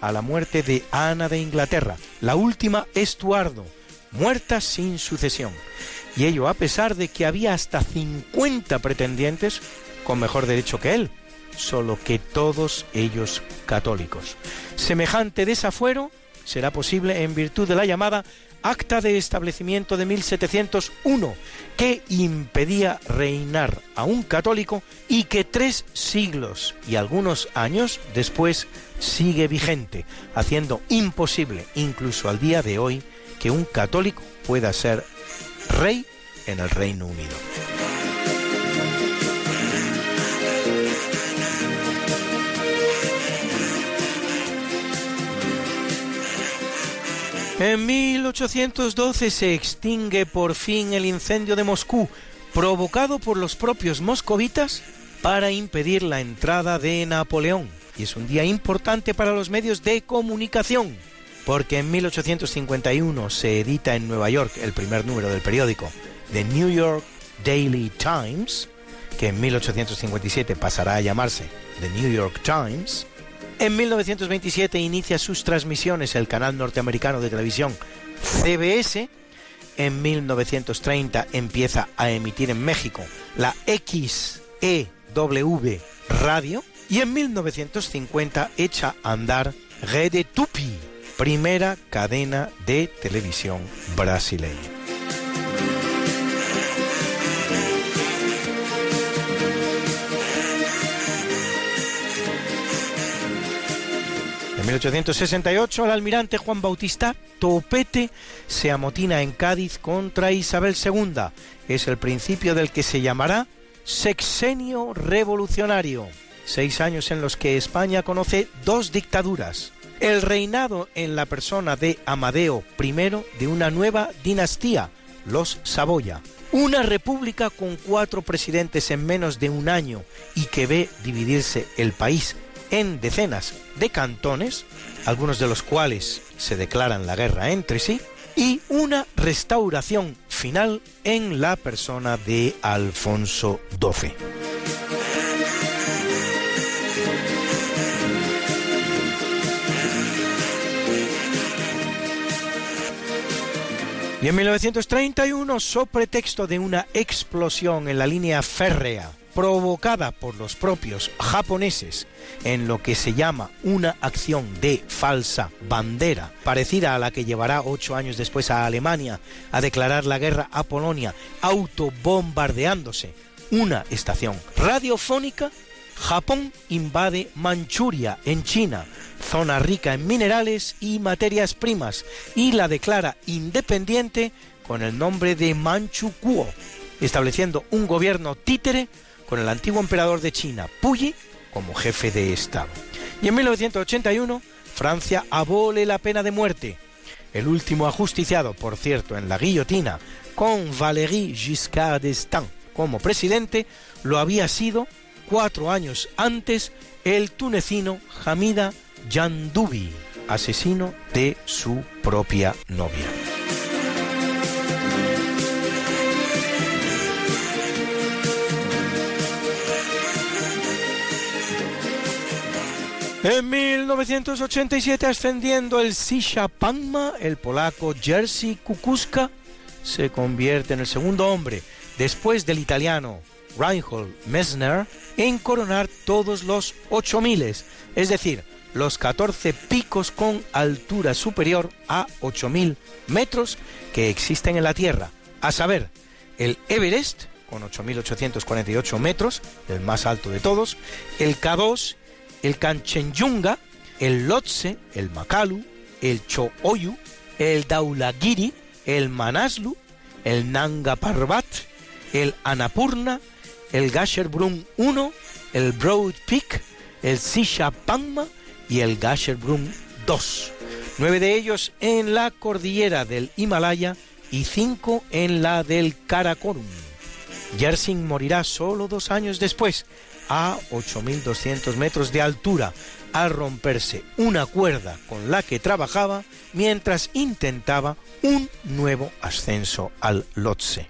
a la muerte de Ana de Inglaterra, la última Estuardo, muerta sin sucesión. Y ello a pesar de que había hasta 50 pretendientes con mejor derecho que él, solo que todos ellos católicos. Semejante desafuero será posible en virtud de la llamada Acta de Establecimiento de 1701, que impedía reinar a un católico y que tres siglos y algunos años después sigue vigente, haciendo imposible, incluso al día de hoy, que un católico pueda ser rey en el Reino Unido. En 1812 se extingue por fin el incendio de Moscú, provocado por los propios moscovitas para impedir la entrada de Napoleón. Y es un día importante para los medios de comunicación porque en 1851 se edita en Nueva York el primer número del periódico The New York Daily Times, que en 1857 pasará a llamarse The New York Times. En 1927 inicia sus transmisiones el canal norteamericano de televisión CBS. En 1930 empieza a emitir en México la XEW Radio. Y en 1950 echa a andar Rede Tupi, primera cadena de televisión brasileña. En 1868 el almirante Juan Bautista Topete se amotina en Cádiz contra Isabel II. Es el principio del que se llamará sexenio revolucionario. Seis años en los que España conoce dos dictaduras. El reinado en la persona de Amadeo I de una nueva dinastía, los Saboya. Una república con cuatro presidentes en menos de un año y que ve dividirse el país en decenas de cantones, algunos de los cuales se declaran la guerra entre sí, y una restauración final en la persona de Alfonso XII. Y en 1931, so pretexto de una explosión en la línea férrea provocada por los propios japoneses en lo que se llama una acción de falsa bandera, parecida a la que llevará ocho años después a Alemania a declarar la guerra a Polonia, autobombardeándose una estación radiofónica, Japón invade Manchuria en China, zona rica en minerales y materias primas, y la declara independiente con el nombre de Manchukuo, estableciendo un gobierno títere con el antiguo emperador de China, Puyi, como jefe de Estado. Y en 1981, Francia abole la pena de muerte. El último ajusticiado, por cierto, en la guillotina, con Valéry Giscard d'Estaing como presidente, lo había sido cuatro años antes el tunecino Hamida Yandoubi, asesino de su propia novia. En 1987, ascendiendo el Sisha Panma, el polaco Jerzy Kukuska se convierte en el segundo hombre, después del italiano Reinhold Messner, en coronar todos los 8000, es decir, los 14 picos con altura superior a 8000 metros que existen en la Tierra, a saber, el Everest, con 8.848 metros, el más alto de todos, el K2 el Kanchenjunga, el Lhotse, el Makalu, el Chooyu, el Daulagiri, el Manaslu, el Nanga Parbat, el Annapurna, el Gasherbrum 1, el Broad Peak, el Sisha Pangma y el Gasherbrum 2. Nueve de ellos en la cordillera del Himalaya y cinco en la del Karakorum. Yersin morirá solo dos años después, a 8.200 metros de altura al romperse una cuerda con la que trabajaba mientras intentaba un nuevo ascenso al Lotse.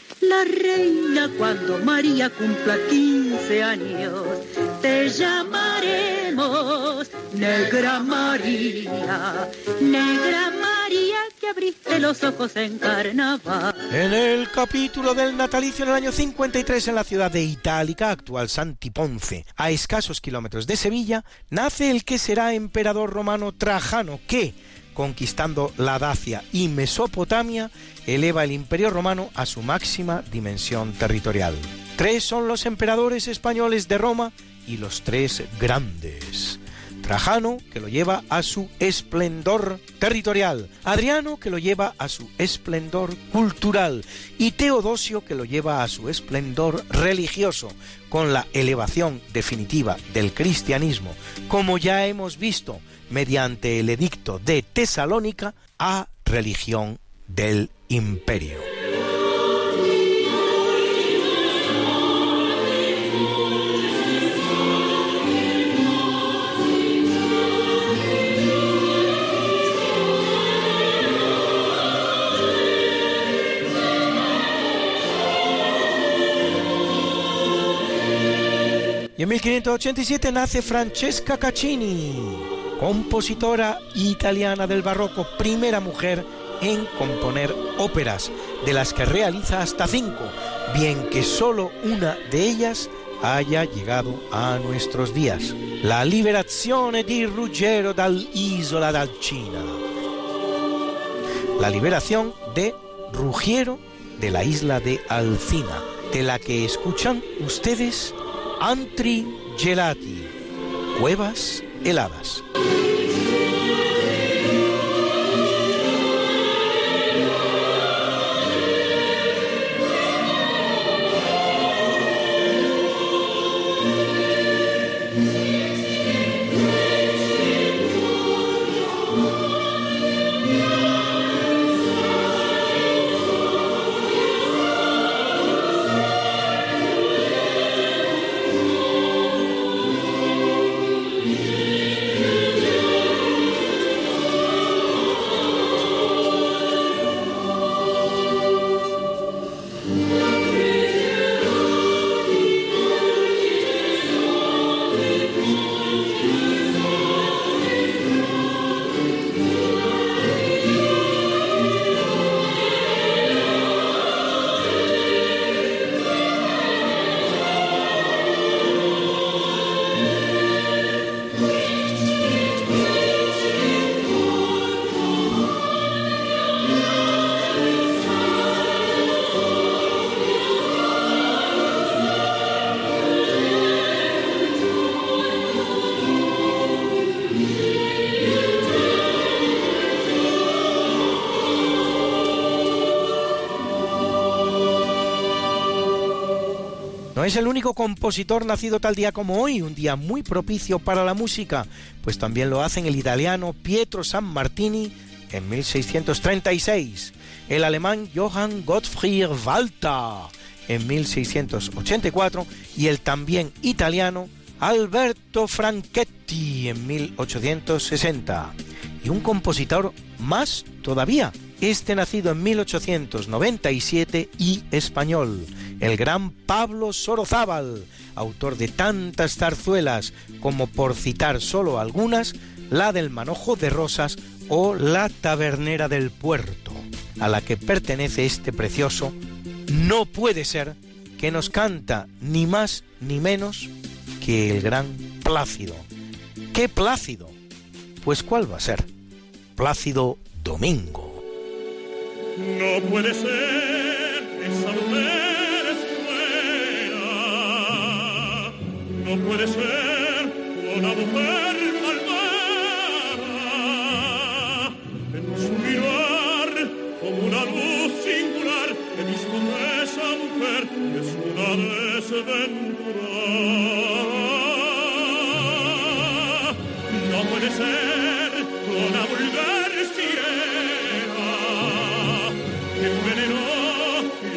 la reina cuando María cumpla 15 años. Te llamaremos Negra María, Negra María que abriste los ojos en carnaval. En el capítulo del natalicio en el año 53 en la ciudad de Itálica, actual Santiponce, a escasos kilómetros de Sevilla, nace el que será emperador romano Trajano, que conquistando la Dacia y Mesopotamia, eleva el imperio romano a su máxima dimensión territorial. Tres son los emperadores españoles de Roma y los tres grandes. Trajano, que lo lleva a su esplendor territorial, Adriano, que lo lleva a su esplendor cultural, y Teodosio, que lo lleva a su esplendor religioso, con la elevación definitiva del cristianismo, como ya hemos visto mediante el edicto de Tesalónica, a religión del imperio. Y en 1587 nace Francesca Caccini, compositora italiana del barroco, primera mujer en componer óperas, de las que realiza hasta cinco, bien que solo una de ellas haya llegado a nuestros días. La liberazione di Ruggero dall'isola d'Alcina. La liberación de Ruggiero de la isla de Alcina, de la que escuchan ustedes Antri Gelati, cuevas heladas. Es el único compositor nacido tal día como hoy, un día muy propicio para la música, pues también lo hacen el italiano Pietro San Martini en 1636, el alemán Johann Gottfried Walter en 1684 y el también italiano Alberto Franchetti en 1860. Y un compositor más todavía, este nacido en 1897 y español, el gran Pablo Sorozábal, autor de tantas zarzuelas como por citar solo algunas, la del Manojo de Rosas o la Tabernera del Puerto, a la que pertenece este precioso No puede ser que nos canta ni más ni menos que el gran Plácido. ¿Qué Plácido? Pues ¿cuál va a ser? Plácido Domingo. No puede ser esa mujer es buena. No puede ser una mujer malvada. En su mirar como una luz singular he visto esa mujer es una desventurada. No puede ser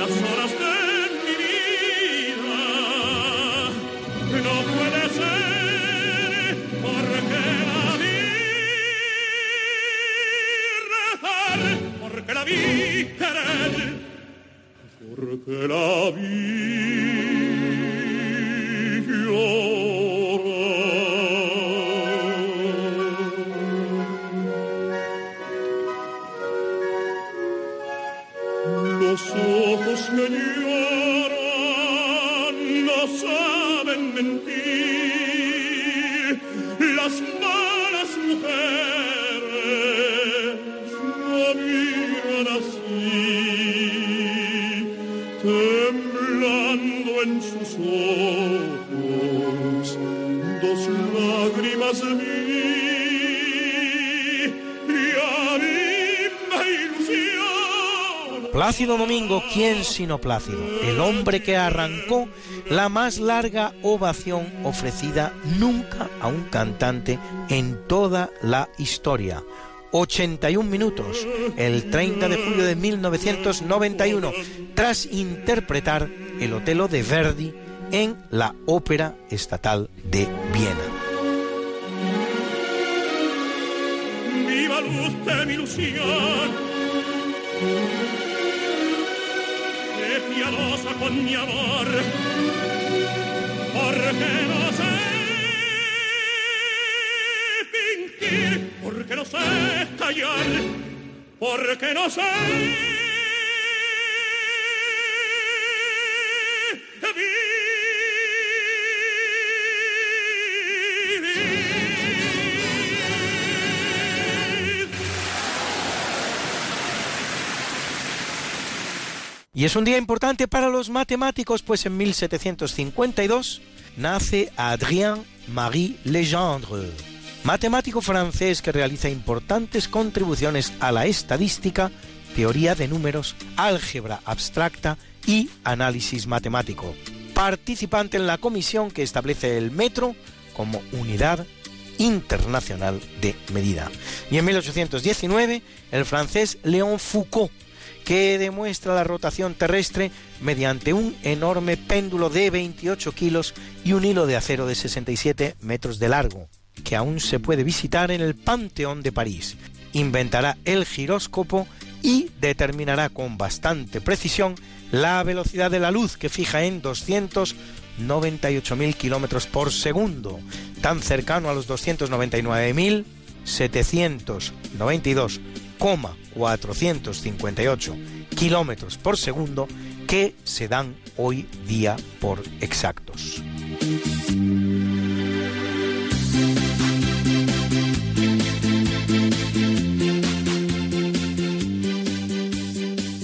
las horas de mi vida. No puede ser porque la vi rezar, porque la vi querer, porque la vi Plácido Domingo, ¿quién sino Plácido? El hombre que arrancó la más larga ovación ofrecida nunca a un cantante en toda la historia. 81 minutos, el 30 de julio de 1991, tras interpretar el Otelo de Verdi en la Ópera Estatal de Viena. Viva luz de mi ilusión, con mi amor, porque no sé fingir, porque no sé callar, porque no sé Y es un día importante para los matemáticos, pues en 1752 nace Adrien Marie Legendre, matemático francés que realiza importantes contribuciones a la estadística, teoría de números, álgebra abstracta y análisis matemático, participante en la comisión que establece el metro como unidad internacional de medida. Y en 1819, el francés Léon Foucault que demuestra la rotación terrestre mediante un enorme péndulo de 28 kilos y un hilo de acero de 67 metros de largo, que aún se puede visitar en el Panteón de París. Inventará el giróscopo y determinará con bastante precisión la velocidad de la luz que fija en 298.000 kilómetros por segundo, tan cercano a los 299.792 458 kilómetros por segundo que se dan hoy día por exactos.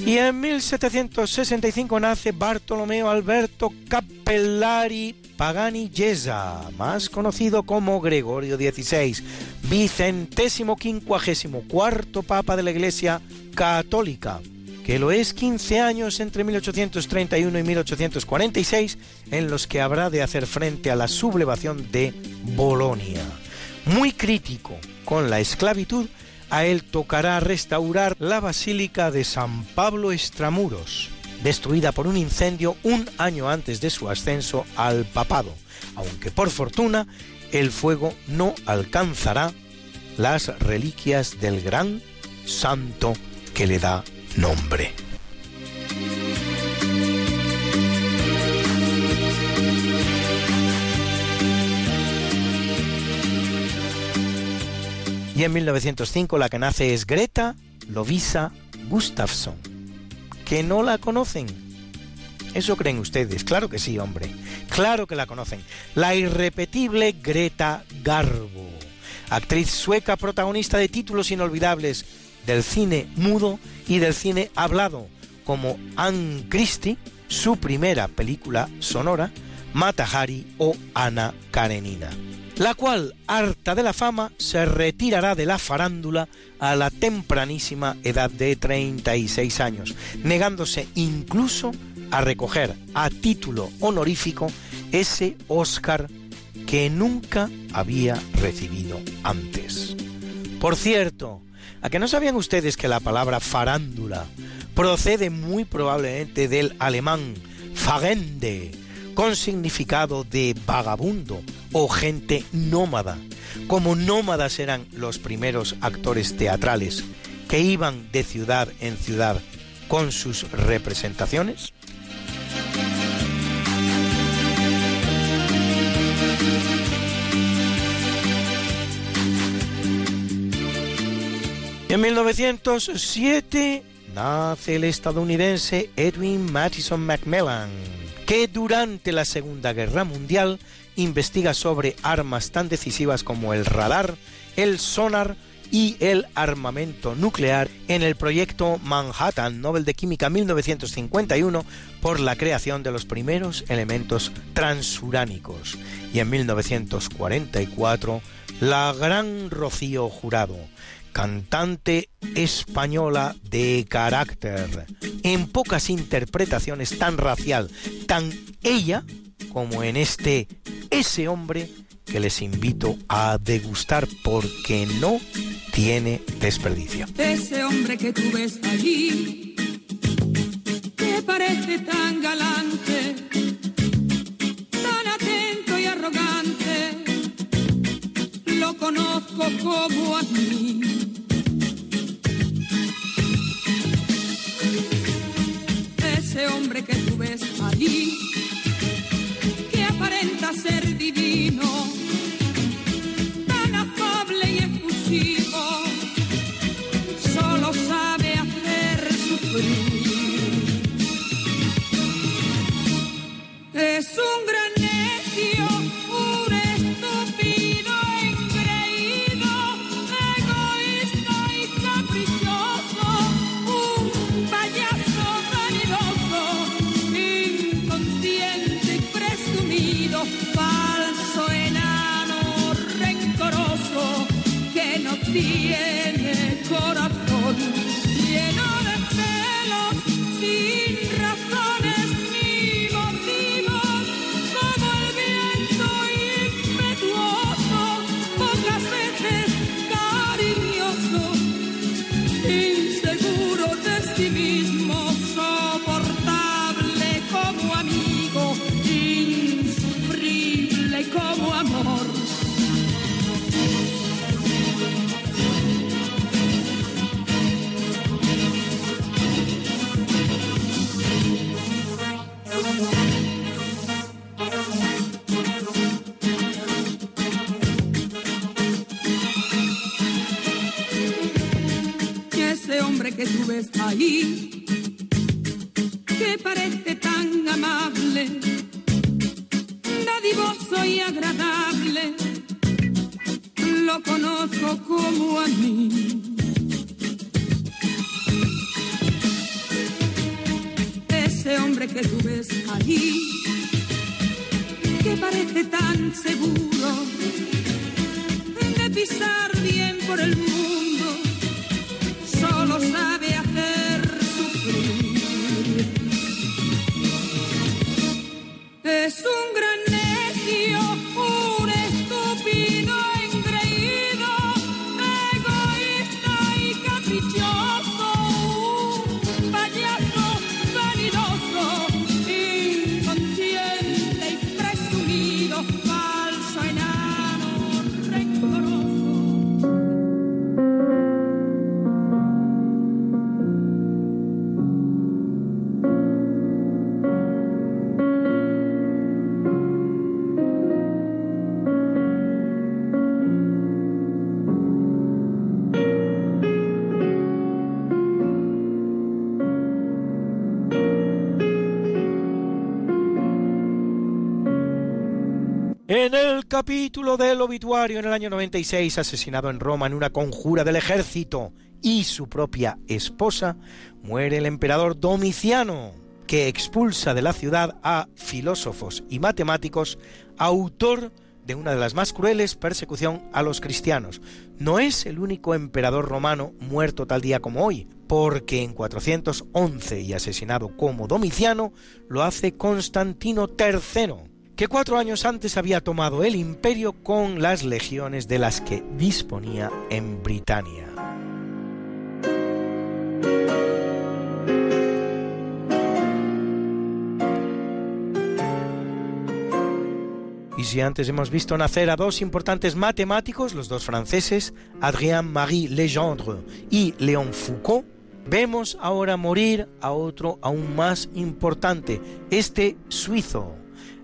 Y en 1765 nace Bartolomeo Alberto Cappellari Pagani Gesa, más conocido como Gregorio XVI, vicentésimo quincuagésimo cuarto papa de la Iglesia Católica, que lo es 15 años entre 1831 y 1846, en los que habrá de hacer frente a la sublevación de Bolonia. Muy crítico con la esclavitud, a él tocará restaurar la Basílica de San Pablo Extramuros, destruida por un incendio un año antes de su ascenso al papado, aunque por fortuna el fuego no alcanzará las reliquias del gran santo que le da nombre. Y en 1905 la que nace es Greta Lovisa Gustafsson. ¿Que no la conocen? ¿Eso creen ustedes? Claro que sí, hombre. Claro que la conocen. La irrepetible Greta Garbo. Actriz sueca protagonista de títulos inolvidables del cine mudo y del cine hablado, como Anne Christie, su primera película sonora, Mata Hari o Ana Karenina la cual, harta de la fama, se retirará de la farándula a la tempranísima edad de 36 años, negándose incluso a recoger a título honorífico ese Oscar que nunca había recibido antes. Por cierto, ¿a que no sabían ustedes que la palabra farándula procede muy probablemente del alemán Fagende, con significado de vagabundo o gente nómada. Como nómadas eran los primeros actores teatrales que iban de ciudad en ciudad con sus representaciones. En 1907 nace el estadounidense Edwin Madison Macmillan que durante la Segunda Guerra Mundial investiga sobre armas tan decisivas como el radar, el sonar y el armamento nuclear en el proyecto Manhattan, Nobel de Química 1951, por la creación de los primeros elementos transuránicos. Y en 1944, la gran Rocío Jurado, cantante española de carácter, en pocas interpretaciones tan racial, tan ella como en este ese hombre que les invito a degustar porque no tiene desperdicio. Ese hombre que tú ves allí, que parece tan galante, tan atento y arrogante, conozco como a mí. Ese hombre que tú ves allí, que aparenta ser capítulo del obituario en el año 96, asesinado en Roma en una conjura del ejército y su propia esposa, muere el emperador Domiciano, que expulsa de la ciudad a filósofos y matemáticos, autor de una de las más crueles persecución a los cristianos. No es el único emperador romano muerto tal día como hoy, porque en 411 y asesinado como Domiciano lo hace Constantino III, que cuatro años antes había tomado el imperio con las legiones de las que disponía en Britania. Y si antes hemos visto nacer a dos importantes matemáticos, los dos franceses, Adrien-Marie Legendre y Léon Foucault, vemos ahora morir a otro aún más importante, este suizo,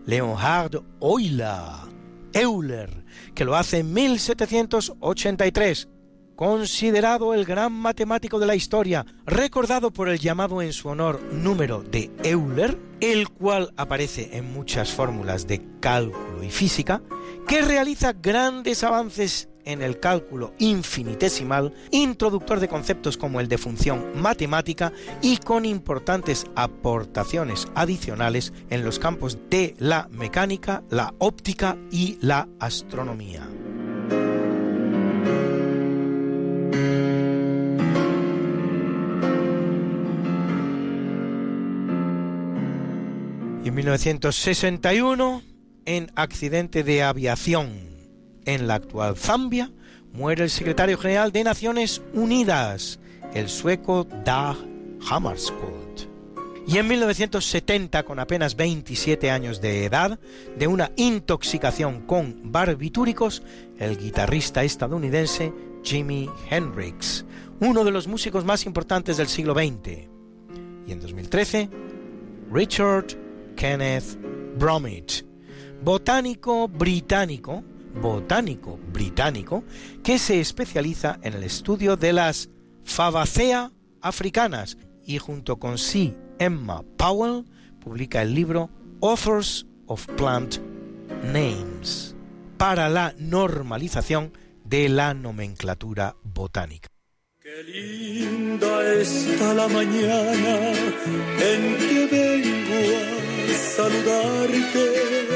Leonhard Euler, Euler, que lo hace en 1783, considerado el gran matemático de la historia, recordado por el llamado en su honor número de Euler, el cual aparece en muchas fórmulas de cálculo y física, que realiza grandes avances en el cálculo infinitesimal, introductor de conceptos como el de función matemática y con importantes aportaciones adicionales en los campos de la mecánica, la óptica y la astronomía. Y en 1961, en accidente de aviación en la actual Zambia, muere el secretario general de Naciones Unidas, el sueco Dag Hammarskjöld. Y en 1970, con apenas 27 años de edad, de una intoxicación con barbitúricos, el guitarrista estadounidense Jimi Hendrix, uno de los músicos más importantes del siglo XX. Y en 2013, Richard Kenneth Bromwich, botánico británico, botánico británico, que se especializa en el estudio de las Fabaceae africanas y junto con C. Emma Powell publica el libro Authors of Plant Names para la normalización de la nomenclatura botánica. Qué linda está la mañana en que vengo a saludarte.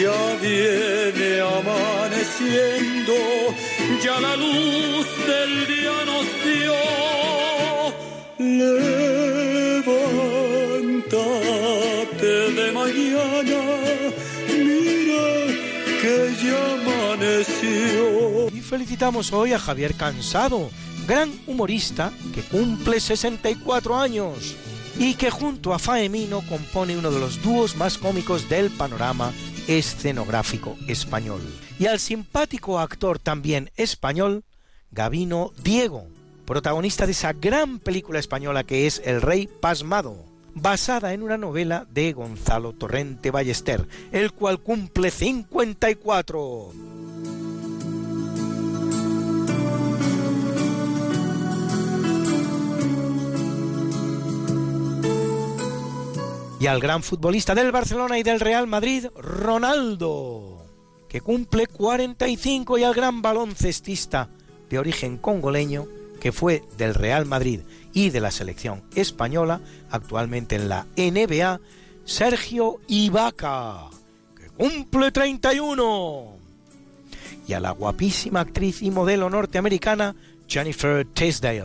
Ya viene amaneciendo, ya la luz del día nos dio. Levántate de mañana, mira que ya amaneció. Y felicitamos hoy a Javier Cansado, gran humorista que cumple 64 años y que junto a Faemino compone uno de los dúos más cómicos del panorama escenográfico español. Y al simpático actor también español, Gavino Diego, protagonista de esa gran película española que es El Rey Pasmado, basada en una novela de Gonzalo Torrente Ballester, el cual cumple 54. Y al gran futbolista del Barcelona y del Real Madrid, Ronaldo, que cumple 45, y al gran baloncestista de origen congoleño, que fue del Real Madrid y de la selección española, actualmente en la NBA, Sergio Ibaka, que cumple 31. Y a la guapísima actriz y modelo norteamericana Jennifer Tisdale,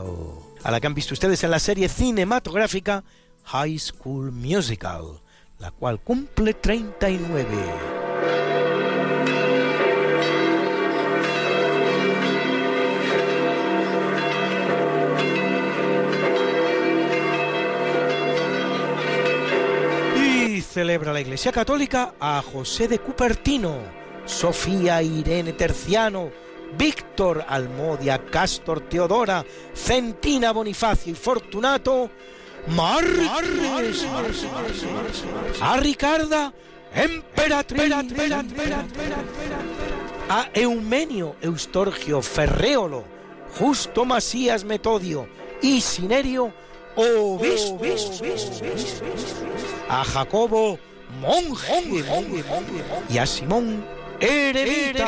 a la que han visto ustedes en la serie cinematográfica High School Musical, la cual cumple 39. Y celebra la Iglesia Católica a José de Cupertino, Sofía Irene Terciano, Víctor Almodia, Castor Teodora, Centina Bonifacio y Fortunato, Marres, a Ricarda, Emperatriz, a Eumenio, Eustorgio, Ferréolo, Justo Masías Metodio y Sinerio, Obispo, a Jacobo, monje, y a Simón, Eremita.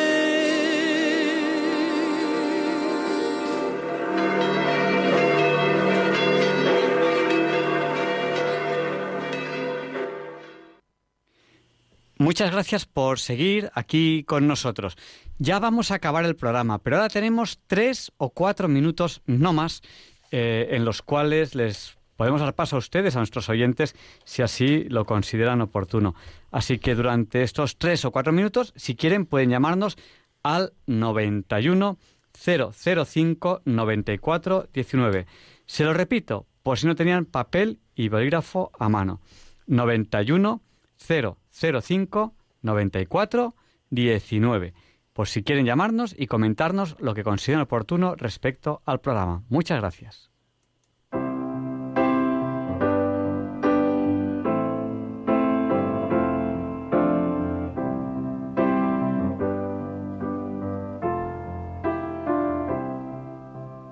Muchas gracias por seguir aquí con nosotros. Ya vamos a acabar el programa, pero ahora tenemos tres o cuatro minutos, no más, eh, en los cuales les podemos dar paso a ustedes, a nuestros oyentes, si así lo consideran oportuno. Así que durante estos tres o cuatro minutos, si quieren, pueden llamarnos al 91 005 94 19. Se lo repito, por si no tenían papel y bolígrafo a mano. 91 005 94 19. Por si quieren llamarnos y comentarnos lo que consideren oportuno respecto al programa. Muchas gracias.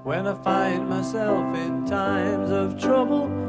When I find myself in times of trouble,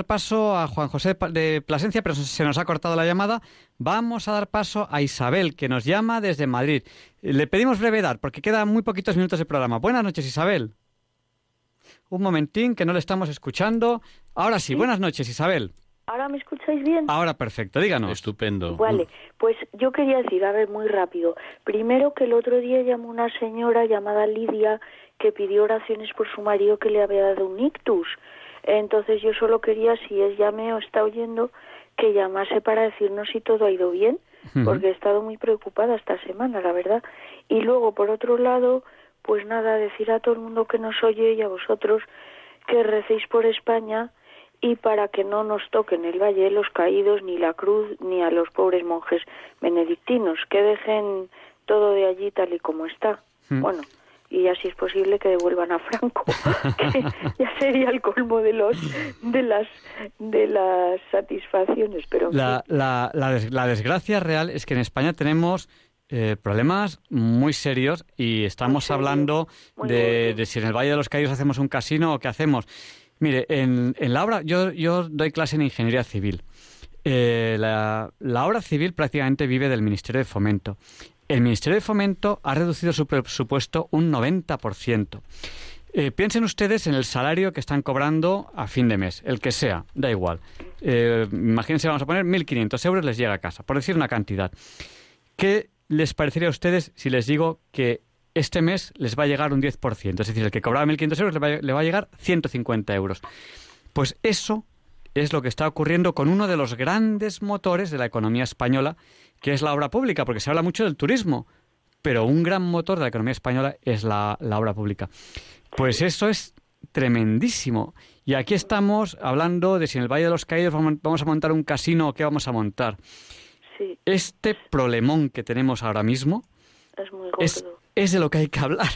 Dar paso a Juan José de Plasencia, pero se nos ha cortado la llamada. Vamos a dar paso a Isabel, que nos llama desde Madrid. Le pedimos brevedad, porque quedan muy poquitos minutos de programa. Buenas noches, Isabel. Un momentín, que no le estamos escuchando. Ahora sí, buenas noches, Isabel. ¿Ahora me escucháis bien? Ahora perfecto, díganos. Estupendo. Vale, pues yo quería decir, a ver, muy rápido. Primero que el otro día llamó una señora llamada Lidia que pidió oraciones por su marido que le había dado un ictus. Entonces yo solo quería, si es llame o está oyendo, que llamase para decirnos si todo ha ido bien, porque he estado muy preocupada esta semana, la verdad. Y luego, por otro lado, pues nada, decir a todo el mundo que nos oye y a vosotros que recéis por España y para que no nos toquen el Valle de los Caídos, ni la cruz, ni a los pobres monjes benedictinos, que dejen todo de allí tal y como está. Bueno, y ya si es posible que devuelvan a Franco, <laughs> que ya sería el colmo de los de las de las satisfacciones, pero La, la, la, des- la desgracia real es que en España tenemos eh, problemas muy serios y estamos serio, hablando de, de si en el Valle de los Caídos hacemos un casino o qué hacemos. Mire, en, en la obra, yo, yo doy clase en ingeniería civil. Eh, la, la obra civil prácticamente vive del Ministerio de Fomento. El Ministerio de Fomento ha reducido su presupuesto un 90%. Eh, piensen ustedes en el salario que están cobrando a fin de mes, el que sea, da igual. Eh, imagínense, vamos a poner 1.500 euros, les llega a casa, por decir una cantidad. ¿Qué les parecería a ustedes si les digo que este mes les va a llegar un 10%? Es decir, el que cobraba 1.500 euros le le va a llegar 150 euros. Pues eso es lo que está ocurriendo con uno de los grandes motores de la economía española, que es la obra pública, porque se habla mucho del turismo, pero un gran motor de la economía española es la, la obra pública. Pues eso es tremendísimo. Y aquí estamos hablando de si en el Valle de los Caídos vamos a montar un casino o qué vamos a montar. Sí, Este problemón que tenemos ahora mismo es muy es, es de lo que hay que hablar.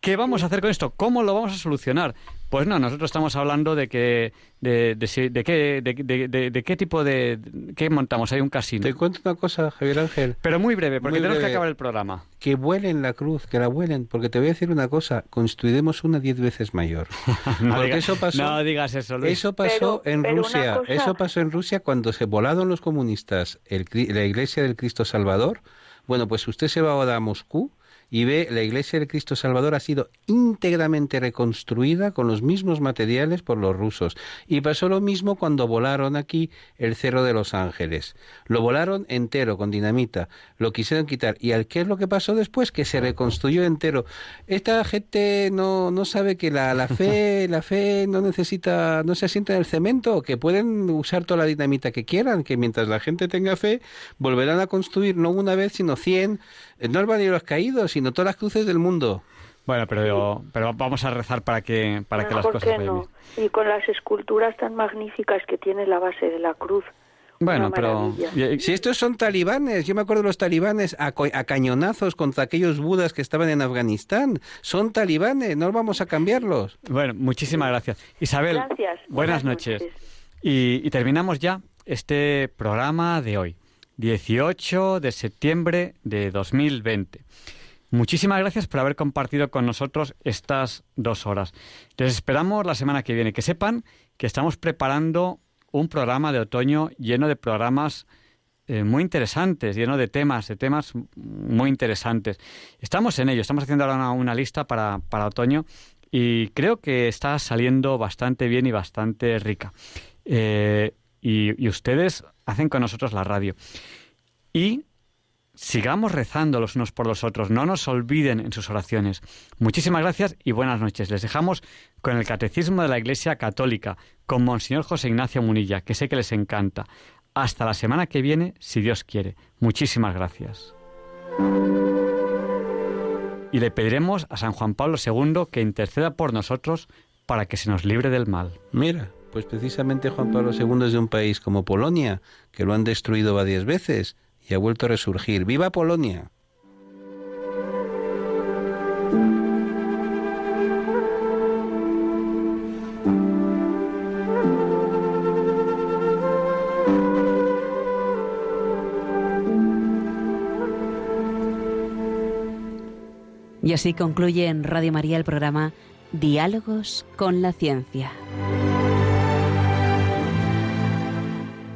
¿Qué vamos a hacer con esto? ¿Cómo lo vamos a solucionar? Pues no, nosotros estamos hablando de que de, de, si- de qué de, de- de- de qué tipo de qué montamos. Hay un casino. Te cuento una cosa, Javier Ángel. Pero muy breve, porque Muy tenemos que acabar el programa. Que vuelen la cruz, que la vuelen, porque te voy a decir una cosa, construiremos una diez veces mayor. <laughs> No porque diga- eso pasó, no digas eso, Luis. Eso pasó Pero- en pero Rusia, cosa- eso pasó en Rusia cuando se volaron los comunistas el cri- la iglesia del Cristo Salvador. Bueno, pues usted se va ahora a Moscú y ve la iglesia del Cristo Salvador ha sido íntegramente reconstruida con los mismos materiales por los rusos. Y pasó lo mismo cuando volaron aquí el Cerro de los Ángeles. Lo volaron entero con dinamita, lo quisieron quitar. ¿Y al qué es lo que pasó después? Que se reconstruyó entero. Esta gente no, no sabe que la, la fe, <laughs> la fe no necesita, no se asienta en el cemento, que pueden usar toda la dinamita que quieran, que mientras la gente tenga fe, volverán a construir no una vez, sino cien, no el Valle de los Caídos, sino todas las cruces del mundo. Bueno, pero, pero vamos a rezar para que, para que las cosas que vayan no. bien. Y con las esculturas tan magníficas que tiene la base de la cruz. Bueno, Una pero... Si estos son talibanes, yo me acuerdo de los talibanes a, cañonazos contra aquellos budas que estaban en Afganistán. Son talibanes, no vamos a cambiarlos. Bueno, muchísimas gracias. Isabel, Gracias. buenas, Buenas noches. noches. Y, y terminamos ya este programa de hoy, 18 de septiembre de 2020. Muchísimas gracias por haber compartido con nosotros estas dos horas. Les esperamos la semana que viene. Que sepan que estamos preparando un programa de otoño lleno de programas eh, muy interesantes, lleno de temas, de temas muy interesantes. Estamos en ello, estamos haciendo ahora una, lista para, para otoño y creo que está saliendo bastante bien y bastante rica. Eh, y ustedes hacen con nosotros la radio. Y sigamos rezando los unos por los otros, no nos olviden en sus oraciones. Muchísimas gracias y buenas noches. Les dejamos con el Catecismo de la Iglesia Católica, con Monseñor José Ignacio Munilla, que sé que les encanta. Hasta la semana que viene, si Dios quiere. Muchísimas gracias. Y le pediremos a San Juan Pablo II que interceda por nosotros para que se nos libre del mal. Mira, pues precisamente Juan Pablo II es de un país como Polonia, que lo han destruido varias veces y ha vuelto a resurgir. ¡Viva Polonia! Y así concluye en Radio María el programa Diálogos con la Ciencia.